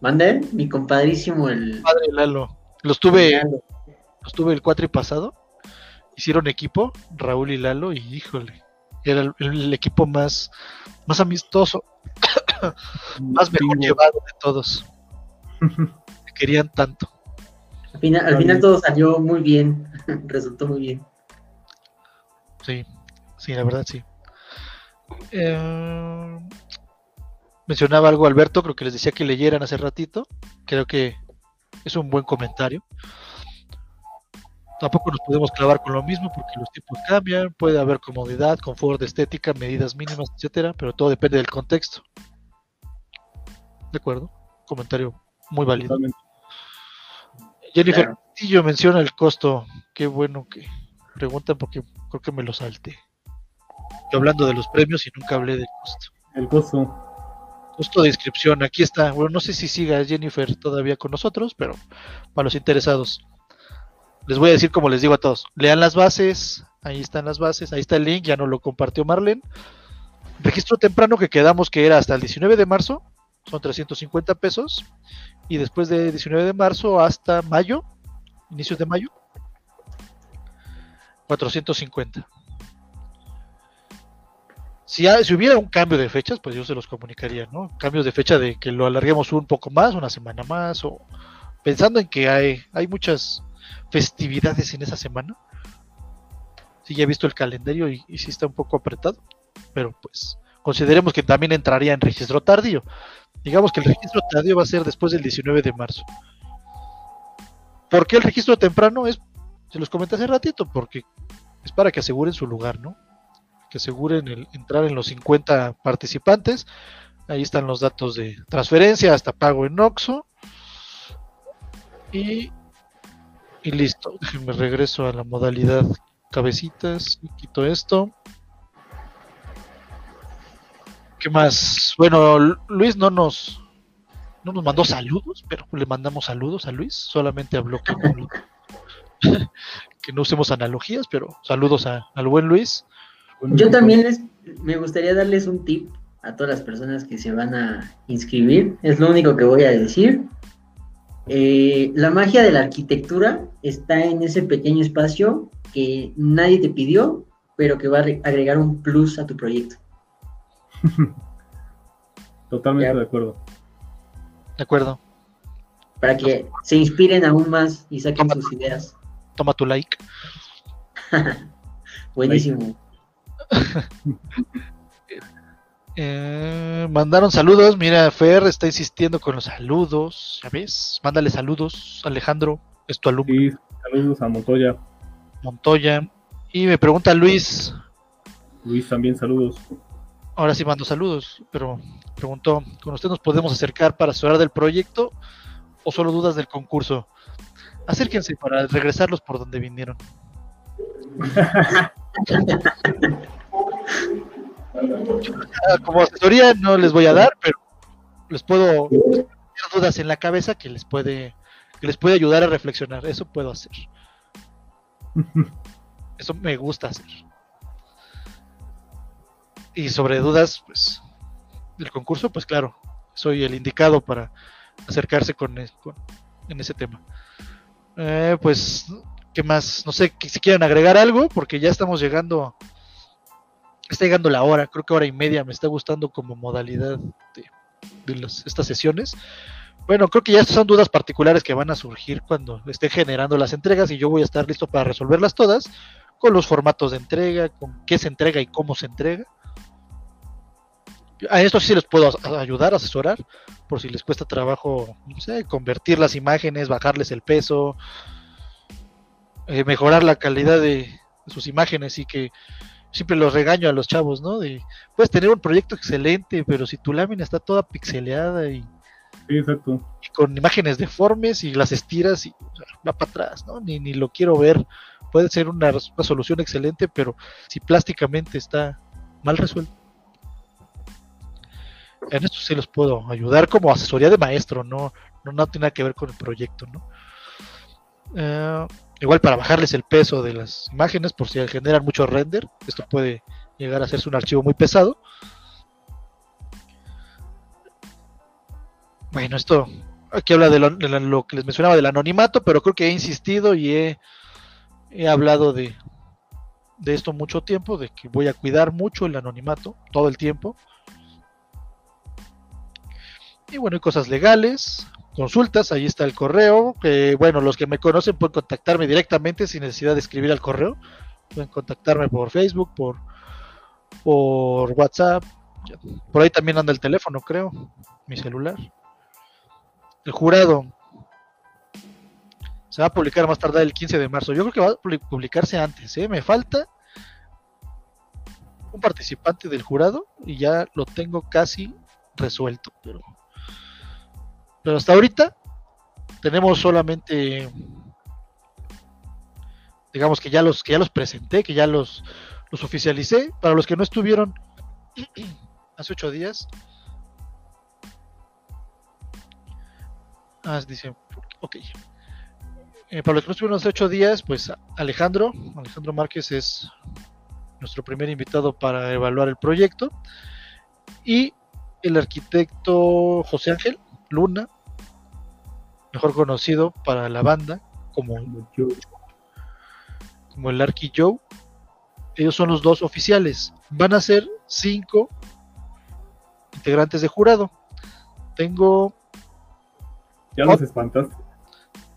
¿Mande? Mi compadrísimo, el. Padre Lalo. Los tuve, los tuve el cuatri pasado. Hicieron equipo, Raúl y Lalo, y híjole, era el, el equipo más, más amistoso, [coughs] más mejor llevado de todos. Me querían tanto. Al final, al final todo salió muy bien, [laughs] resultó muy bien. Sí, sí, la verdad sí. Eh, mencionaba algo Alberto, creo que les decía que leyeran hace ratito. Creo que es un buen comentario. Tampoco nos podemos clavar con lo mismo porque los tiempos cambian, puede haber comodidad, confort, estética, medidas mínimas, etcétera, pero todo depende del contexto. De acuerdo, comentario muy válido. Totalmente. Jennifer Claro. Castillo menciona el costo. Qué bueno que preguntan porque creo que me lo salté. Yo hablando de los premios y nunca hablé del costo. El costo. Costo de inscripción, aquí está. Bueno, no sé si siga Jennifer todavía con nosotros, pero para los interesados. Les voy a decir como les digo a todos. Lean las bases, ahí están las bases, ahí está el link, ya no lo compartió Marlen. Registro temprano que quedamos que era hasta el 19 de marzo, son 350 pesos. Y después de 19 de marzo hasta mayo, inicios de mayo, 450. Si, ha- si hubiera un cambio de fechas, pues yo se los comunicaría, ¿no? Cambios de fecha de que lo alarguemos un poco más, una semana más, o pensando en que hay, hay muchas festividades en esa semana. Sí, ya he visto el calendario y, y sí está un poco apretado, pero pues consideremos que también entraría en registro tardío. Digamos que el registro tardío va a ser después del 19 de marzo. ¿Por qué el registro temprano? Es, se los comenté hace ratito, porque es para que aseguren su lugar, ¿no? Que aseguren el entrar en los 50 participantes. Ahí están los datos de transferencia hasta pago en Oxxo. Y, y listo. Déjenme regreso a la modalidad cabecitas quito esto. ¿Qué más? Bueno, Lu- Luis no nos no nos mandó saludos, pero le mandamos saludos a Luis. Solamente habló que [laughs] que no usemos analogías, pero saludos a- al buen Luis. Yo también les, me gustaría darles un tip a todas las personas que se van a inscribir. Es lo único que voy a decir. Eh, la magia de la arquitectura está en ese pequeño espacio que nadie te pidió, pero que va a re- agregar un plus a tu proyecto. [laughs] Totalmente Ya. de acuerdo. De acuerdo. Para que se inspiren aún más y saquen Toma. sus ideas. Toma tu like. [laughs] Buenísimo. [laughs] Eh, mandaron saludos. Mira, Fer está insistiendo con los saludos. ¿Sabes? Mándale saludos, Alejandro. Es tu alumno. Saludos a Montoya. Montoya. Y me pregunta Luis. Luis también saludos. Ahora sí mando saludos, pero preguntó: ¿con usted nos podemos acercar para asesorar del proyecto o solo dudas del concurso? Acérquense para regresarlos por donde vinieron. [laughs] Ah, Como asesoría no les voy a dar, pero les puedo tener dudas en la cabeza que les puede que les puede ayudar a reflexionar. Eso puedo hacer. [laughs] Eso me gusta hacer. Y sobre dudas, pues, del concurso, pues claro, soy el indicado para acercarse con, en ese tema. Eh, pues, ¿qué más? No sé si quieren agregar algo, porque ya estamos llegando, está llegando la hora, creo que hora y media, me está gustando como modalidad de, de estas sesiones. Bueno, creo que ya son dudas particulares que van a surgir cuando estén generando las entregas y yo voy a estar listo para resolverlas todas con los formatos de entrega, con qué se entrega y cómo se entrega. A esto sí les puedo ayudar, asesorar, por si les cuesta trabajo, no sé, convertir las imágenes, bajarles el peso, eh, mejorar la calidad de sus imágenes y que siempre los regaño a los chavos, ¿no? De, puedes tener un proyecto excelente, pero si tu lámina está toda pixeleada y, Sí, exacto. y con imágenes deformes y las estiras y o sea, va para atrás, ¿no? Ni, ni lo quiero ver. Puede ser una, una solución excelente, pero si plásticamente está mal resuelto, en esto sí los puedo ayudar como asesoría de maestro, no, no, no tiene nada que ver con el proyecto, ¿no? Eh, igual para bajarles el peso de las imágenes por si generan mucho render, esto puede llegar a hacerse un archivo muy pesado. Bueno, esto aquí habla de lo, que les mencionaba del anonimato, pero creo que he insistido y he, he hablado de, de esto mucho tiempo, de que voy a cuidar mucho el anonimato todo el tiempo. Y bueno, hay cosas legales, consultas, ahí está el correo, que bueno, los que me conocen pueden contactarme directamente sin necesidad de escribir al correo. Pueden contactarme por Facebook, por, por WhatsApp. Por ahí también anda el teléfono, creo, mi celular. El jurado se va a publicar más tarde el 15 de marzo. Yo creo que va a publicarse antes, ¿eh? Me falta un participante del jurado y ya lo tengo casi resuelto, pero pero hasta ahorita tenemos solamente, digamos que ya los que ya los presenté, que ya los, los oficialicé. Para los que no estuvieron [clears throat] hace ocho días, ah, dice, ok. Eh, para los que no estuvieron hace ocho días, pues Alejandro, Alejandro Márquez es nuestro primer invitado para evaluar el proyecto. Y el arquitecto José Ángel Luna, mejor conocido para la banda como, como el Arky Joe. Ellos son los dos oficiales. Van a ser cinco integrantes de jurado. Tengo. Ya los espantaste.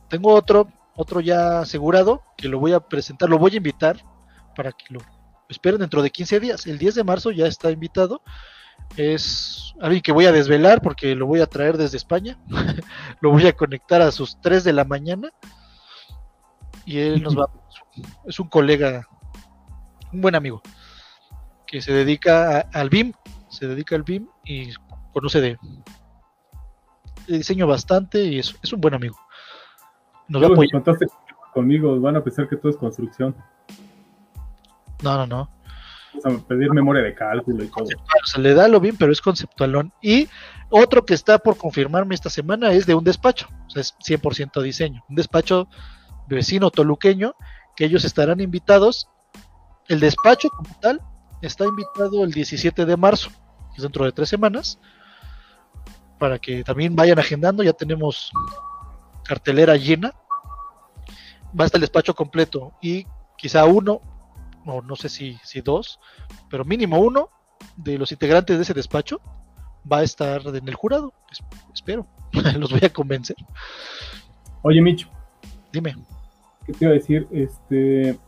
Tengo otro, otro ya asegurado que lo voy a presentar, lo voy a invitar para que lo esperen dentro de 15 días. El 10 de marzo ya está invitado es alguien que voy a desvelar porque lo voy a traer desde España. [laughs] lo voy a conectar a sus 3 de la mañana. Y él nos va. Es un colega, un buen amigo, que se dedica al BIM. Se dedica al BIM y conoce de, diseño bastante y es, es un buen amigo. Nos va a apoyar. conmigo, van a pensar que todo es construcción. No, no, no pedir memoria de cálculo y todo. le da lo bien, pero es conceptualón. Y otro que está por confirmarme esta semana es de un despacho, o sea, es 100% diseño. Un despacho vecino toluqueño, que ellos estarán invitados. El despacho como tal está invitado el 17 de marzo, que es dentro de tres semanas, para que también vayan agendando. Ya tenemos cartelera llena. Va hasta el despacho completo y quizá uno o no sé si, si dos, pero mínimo uno de los integrantes de ese despacho va a estar en el jurado. espero, [laughs] los voy a convencer. Oye, Micho. Dime. ¿Qué te iba a decir? Este.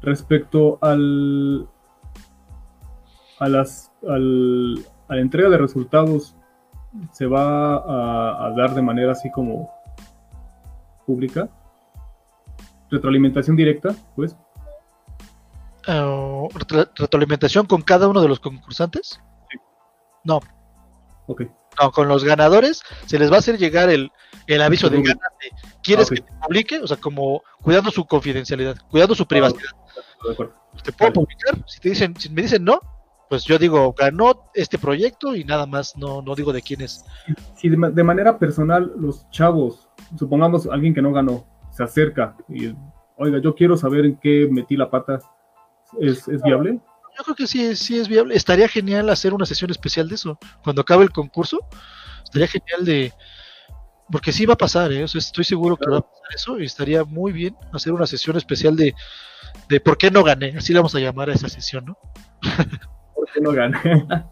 Respecto al. A las. Al, a la entrega de resultados, ¿se va a, a dar de manera así como pública? Retroalimentación directa, pues. Uh, retroalimentación con cada uno de los concursantes? No. Ok. No, con los ganadores se les va a hacer llegar el, el aviso de ganante. ¿Quieres que te publique? O sea, como cuidando su confidencialidad, cuidando su privacidad. ¿Te puedo publicar? Si te dicen, si me dicen no, pues yo digo, ganó este proyecto y nada más, no, no digo de quién es. Si de, de manera personal los chavos, supongamos alguien que no ganó, se acerca y, oiga, yo quiero saber en qué metí la pata, ¿Es, viable? Yo creo que sí, sí es viable. Estaría genial hacer una sesión especial de eso. Cuando acabe el concurso, estaría genial de... Porque sí va a pasar, ¿eh? estoy seguro que va a pasar eso y estaría muy bien hacer una sesión especial de, de por qué no gané. Así le vamos a llamar a esa sesión, ¿no? [laughs] ¿Por qué no gané? [laughs]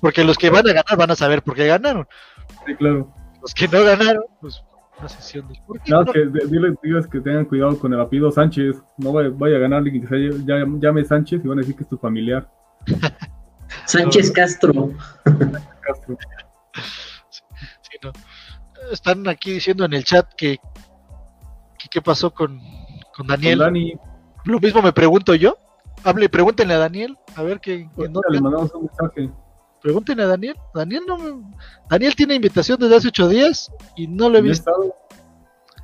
Porque los que van a ganar van a saber por qué ganaron. Sí, claro. Los que no ganaron, pues sesión No, que diles que tengan cuidado con el apellido Sánchez. No vaya, a ganar alguien que se llame Sánchez y van a decir que es tu familiar. [laughs] Sánchez Castro. Castro. Están aquí diciendo en el chat que, qué pasó con, con Daniel. Lo mismo me pregunto yo. Hable, pregúntenle a Daniel, a ver qué. le mandamos un mensaje. Pregúntenle a Daniel. Daniel no Daniel tiene invitación desde hace ocho días y no lo he visto.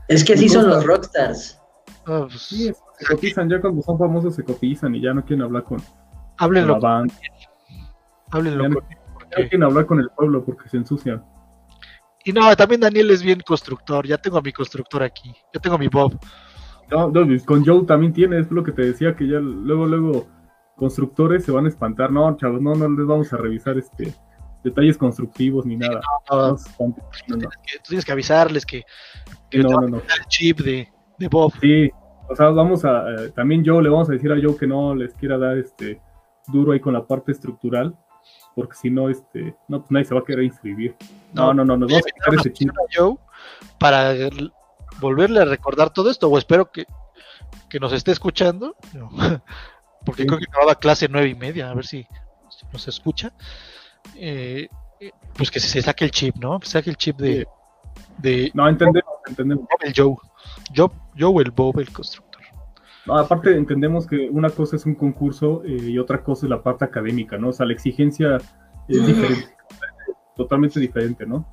Es que así son los rockstars. Ah, pues, sí, se cotizan, ya cuando son famosos se cotizan y ya no quieren hablar con, Háblenlo. Con Háblenlo porque... quieren hablar con el pueblo porque se ensucian. Y no, también Daniel es bien constructor. Ya tengo a mi constructor aquí. Ya tengo a mi Bob. No, no, con Joe también tienes, es lo que te decía, que ya luego, luego constructores se van a espantar. No, chavos, no, no les vamos a revisar este detalles constructivos ni nada. No, No que- tú tienes que avisarles que, que No, te no, van a el chip de, de Bob. Sí, o sea, vamos a, eh, también Joe, le vamos a decir a Joe que no les quiera dar este duro ahí con la parte estructural, porque si no, este, no, pues nadie se va a querer inscribir. No, no, no, nos vamos a quitar ese chip. a Joe para volverle a recordar todo esto, o espero que, que nos esté escuchando, no, [laughs] porque Sí. creo que acababa clase nueve y media, a ver si, si nos escucha. Eh, pues que se saque el chip, ¿no? Que saque el chip de, de No, entendemos, entendemos. El Joe. Joe, Joe el Bob el constructor. No, aparte entendemos que una cosa es un concurso eh, y otra cosa es la parte académica, ¿no? O sea, la exigencia es diferente, totalmente diferente, ¿no?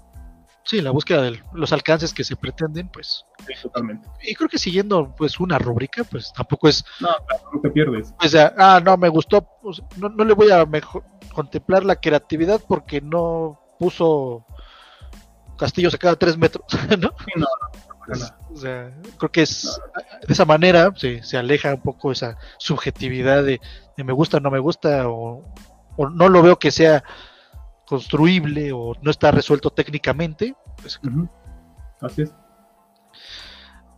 Sí, la búsqueda de los alcances que se pretenden, pues. Sí, totalmente. Y creo que siguiendo pues una rúbrica, pues tampoco es No, no te pierdes. O sea, ah, no, me gustó. pues, no, no le voy a mejo- contemplar la creatividad porque no puso castillos a cada tres metros, [laughs] ¿no? Sí, no, no. O sea, creo que es de esa manera se, se aleja un poco esa subjetividad de, de me gusta, no me gusta, o, o no lo veo que sea construible o no está resuelto técnicamente. Pues. Así es.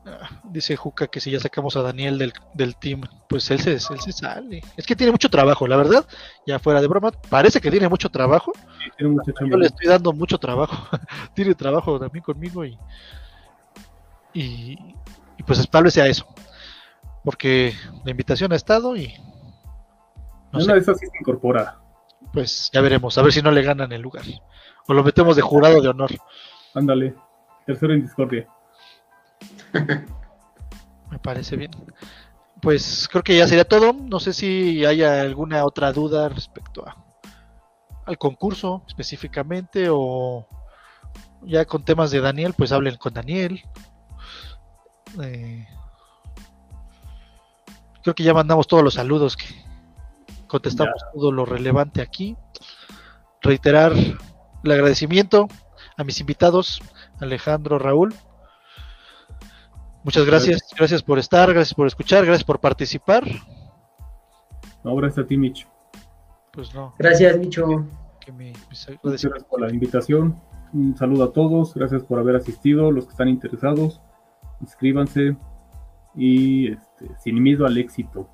ah, dice Juca que si ya sacamos a Daniel del, del team, pues él se, él se sale. Es que tiene mucho trabajo, la verdad. Ya fuera de broma, parece que tiene mucho trabajo. Sí, tiene. Yo le estoy dando mucho trabajo. [laughs] Tiene trabajo también conmigo y, y, y pues vez sea eso. Porque la invitación ha estado y no Una sé, de esas sí se incorpora. Pues ya veremos, a ver si no le ganan el lugar. O lo metemos de jurado de honor. Ándale. Tercero en discordia. [laughs] Me parece bien. Pues creo que ya sería todo. No sé si hay alguna otra duda respecto a al concurso específicamente o ya con temas de Daniel, pues hablen con Daniel. Eh, creo que ya mandamos todos los saludos que contestamos todo lo relevante aquí. Reiterar el agradecimiento a mis invitados, Alejandro, Raúl. Muchas gracias, gracias por estar, gracias por escuchar, gracias por participar. No, gracias a ti, Mitch. Pues no, Gracias, Micho. que Muchas agradecimientos. gracias por la invitación. Un saludo a todos. Gracias por haber asistido. Los que están interesados, inscríbanse. Y este, sin miedo al éxito.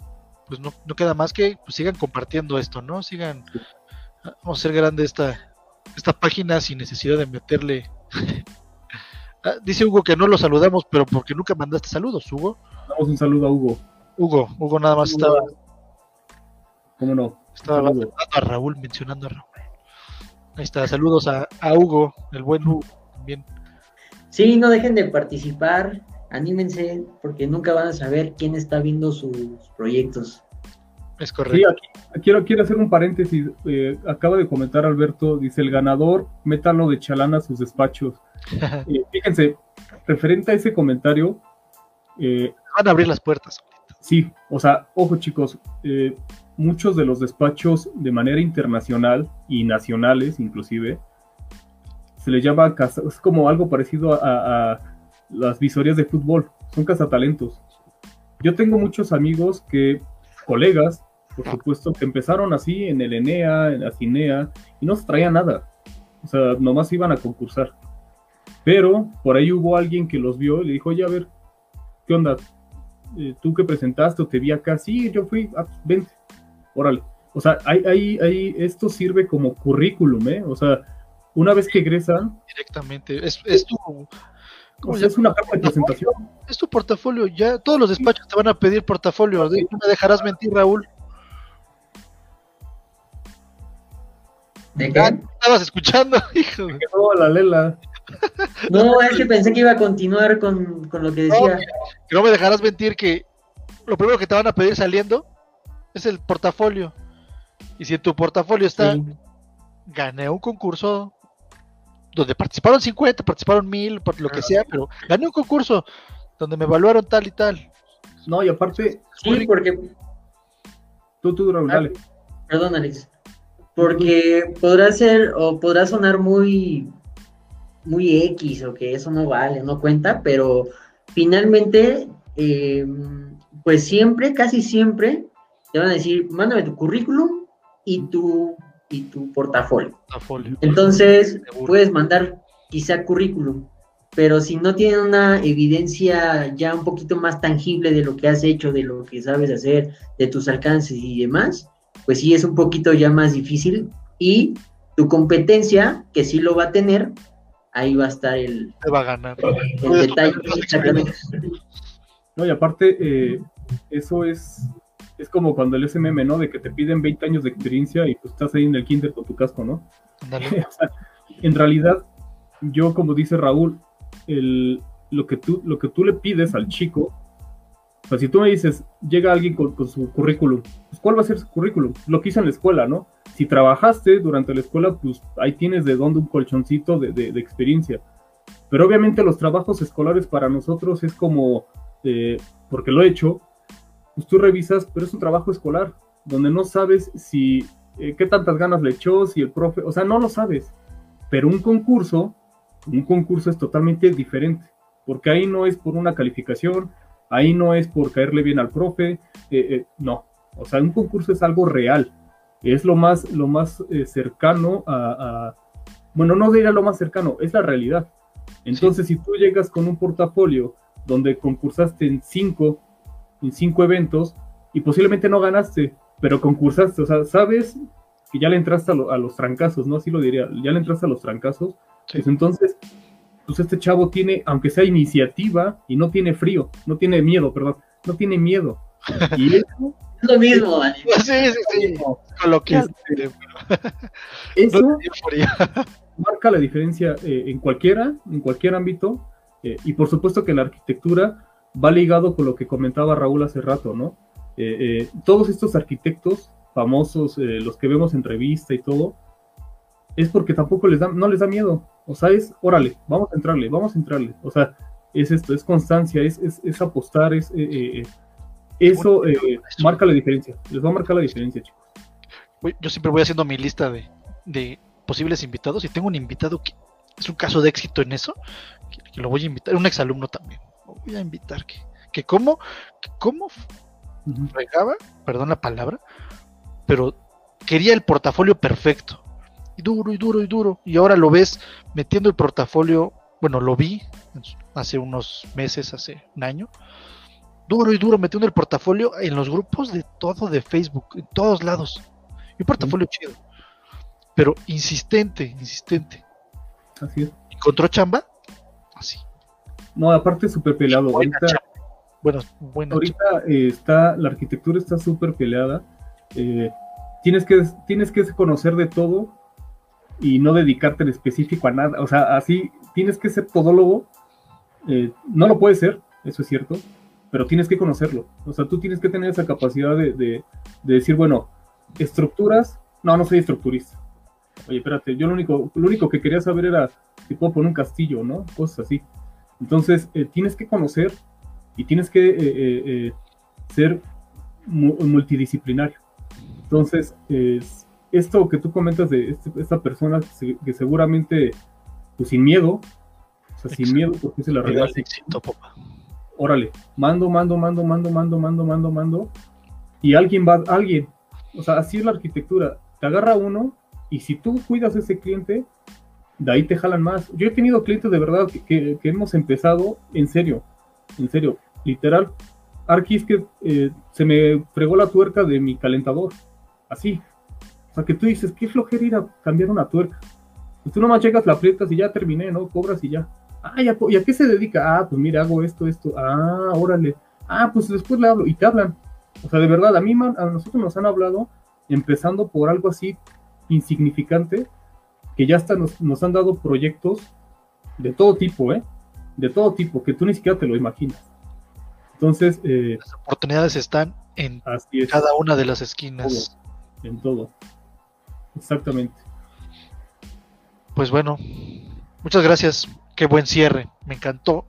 Pues no, no queda más que pues, sigan compartiendo esto, ¿no? Sigan, vamos a hacer grande esta, esta página sin necesidad de meterle. [laughs] Ah, dice Hugo que no lo saludamos, pero porque nunca mandaste saludos, Hugo. Damos un saludo a Hugo. Hugo, Hugo nada más estaba, ¿Cómo no? estaba mencionando a Raúl, mencionando a Raúl. Ahí está, saludos a, a Hugo, el buen Hugo también. Sí, no dejen de participar, anímense, porque nunca van a saber quién está viendo sus proyectos. Es Sí, correcto. aquí quiero, quiero hacer un paréntesis. Eh, acaba de comentar Alberto, dice el ganador, métalo de chalán a sus despachos. [laughs] Eh, fíjense, referente a ese comentario, eh, Van a abrir las puertas. sí, o sea, ojo chicos, eh, muchos de los despachos de manera internacional y nacionales inclusive, se les llama, casa- es como algo parecido a las visorías de fútbol, son cazatalentos. Yo tengo muchos amigos que, colegas, por supuesto, que empezaron así en el ENEA, en la CINEA, y no se traía nada. O sea, nomás iban a concursar. Pero por ahí hubo alguien que los vio y le dijo, oye, a ver, ¿qué onda? Eh, ¿Tú que presentaste o te vi acá? Sí, yo fui, ah, vente, órale. O sea, hay, hay, hay, esto sirve como currículum, ¿eh? O sea, una vez que egresan, Directamente. Es, es o ¿cómo sea, se es una carta de presentación. es tu portafolio. Ya todos los despachos te van a pedir portafolio. De- No me dejarás mentir, Raúl. ¿De Ah, qué? estabas escuchando, [laughs] hijo. No, la lela. No, es que pensé que iba a continuar con, con lo que decía. Que no me dejarás mentir que lo primero que te van a pedir saliendo es el portafolio. Y si en tu portafolio está, Sí. gané un concurso donde participaron 50, participaron 1000, por lo que sea, pero gané un concurso donde me evaluaron tal y tal. No, y aparte, Sí, porque, tú, tú, Raúl, Ah. dale. perdón, Alex. porque podrá ser o podrá sonar muy muy X o que eso no vale, no cuenta, pero finalmente, eh, pues siempre, casi siempre, te van a decir, mándame tu currículum y tu, y tu portafolio. Entonces, puedes mandar quizá currículum, pero si no tienen una evidencia ya un poquito más tangible de lo que has hecho, de lo que sabes hacer, de tus alcances y demás, pues sí es un poquito ya más difícil y tu competencia, que sí lo va a tener, ahí va a estar el, va a ganar. el detalle. No, y aparte, eh, eso es, es como cuando el SMM, ¿no? De que te piden 20 años de experiencia y pues estás ahí en el kinder con tu casco, ¿no? [laughs] en realidad, yo, como dice Raúl, el, lo, que tú, lo que tú le pides al chico, o sea, si tú me dices, llega alguien con, su currículum, pues ¿cuál va a ser su currículum? Lo que hizo en la escuela, ¿no? Si trabajaste durante la escuela, pues ahí tienes de dónde un colchoncito de, de, experiencia. Pero obviamente los trabajos escolares para nosotros es como, eh, porque lo he hecho, pues tú revisas, pero es un trabajo escolar, donde no sabes si, eh, qué tantas ganas le echó, si el profe, o sea, no lo sabes. Pero un concurso, un concurso es totalmente diferente, porque ahí no es por una calificación, ahí no es por caerle bien al profe, eh, no. O sea, un concurso es algo real, es lo más, lo más eh, cercano a, bueno, no diría lo más cercano, es la realidad. Entonces, si tú llegas con un portafolio donde concursaste en cinco, en cinco eventos y posiblemente no ganaste, pero concursaste, o sea, sabes que ya le entraste a, los trancazos, ¿no? Así lo diría, ya le entraste a los trancazos, pues entonces, pues este chavo tiene, aunque sea iniciativa y no tiene frío, no tiene miedo, perdón, no tiene miedo. [laughs] Y eso lo mismo, Sí, sí, sí. [laughs] Eso [laughs] marca la diferencia eh, en cualquiera, en cualquier ámbito. Eh, y por supuesto que la arquitectura va ligado con lo que comentaba Raúl hace rato, ¿no? Eh, todos estos arquitectos famosos, los que vemos en revista y todo, es porque tampoco les da, no les da miedo. O sea, es, órale, vamos a entrarle, vamos a entrarle. O sea, es esto, es constancia, es, es, es apostar, es eso eh, marca la diferencia. Les va a marcar la diferencia, chicos. Yo siempre voy haciendo mi lista de, posibles invitados y tengo un invitado que es un caso de éxito en eso, que, lo voy a invitar, un exalumno también. Voy a invitar que, que cómo, que cómo regaba, perdón la palabra, pero quería el portafolio perfecto. Y duro y duro y duro. Y ahora lo ves metiendo el portafolio, bueno, lo vi hace unos meses, hace un año, duro y duro metiendo el portafolio en los grupos de todo de Facebook, en todos lados. Y un portafolio chido. Pero insistente, insistente. Así es. ¿Encontró chamba? Así. No, aparte súper peleado. ahorita, bueno, bueno, ahorita eh, está, la arquitectura está súper peleada. Eh, tienes, que, tienes que conocer de todo y no dedicarte en específico a nada. O sea, así tienes que ser todólogo. Eh, no lo puedes ser, eso es cierto pero tienes que conocerlo. O sea, tú tienes que tener esa capacidad de, decir, bueno, estructuras, no, no soy estructurista. Oye, espérate, yo lo único, lo único que quería saber era si puedo poner un castillo, ¿no? Cosas así. Entonces, eh, tienes que conocer y tienes que eh, eh, ser multidisciplinario. Entonces, esto que tú comentas de este, esta persona que, seguramente, pues sin miedo, o sea, sin miedo, porque se la regala órale, mando, mando, mando, mando, mando, mando, mando, mando, y alguien va, alguien, o sea, así es la arquitectura, te agarra uno y si tú cuidas a ese cliente, de ahí te jalan más. Yo he tenido clientes de verdad que, hemos empezado en serio, en serio, literal. Arquis que eh, se me fregó la tuerca de mi calentador, así. O sea, que tú dices, qué flojera ir a cambiar una tuerca. Pues tú nomás llegas, la aprietas y ya terminé, ¿no? Cobras y ya. Ah, ¿y a, qué se dedica? Ah, pues mira, hago esto, esto. Ah, órale. Ah, pues después le hablo y te hablan. O sea, de verdad, a mí, a nosotros nos han hablado empezando por algo así insignificante, que ya hasta nos, han dado proyectos de todo tipo, ¿eh? De todo tipo, que tú ni siquiera te lo imaginas. Entonces... Eh, las oportunidades están en cada una de las esquinas. en todo. Exactamente. Pues bueno, muchas gracias Qué buen cierre, me encantó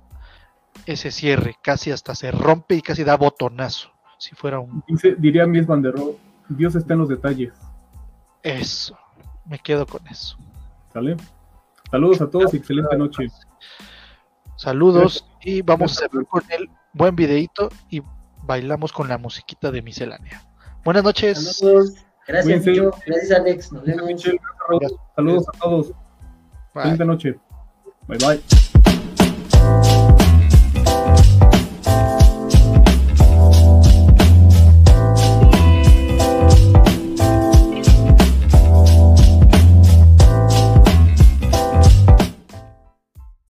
ese cierre, casi hasta se rompe y casi da botonazo, si fuera un... diría Mies van der Dios está en los detalles. Eso, me quedo con eso. ¿Sale? Saludos a todos y excelente noche. Saludos y vamos a ver con el buen videito y bailamos con la musiquita de miscelánea. Buenas noches. Saludos. Gracias, Micho. Gracias, Alex. Nos vemos. Saludos a todos. Excelente noche. Bye bye.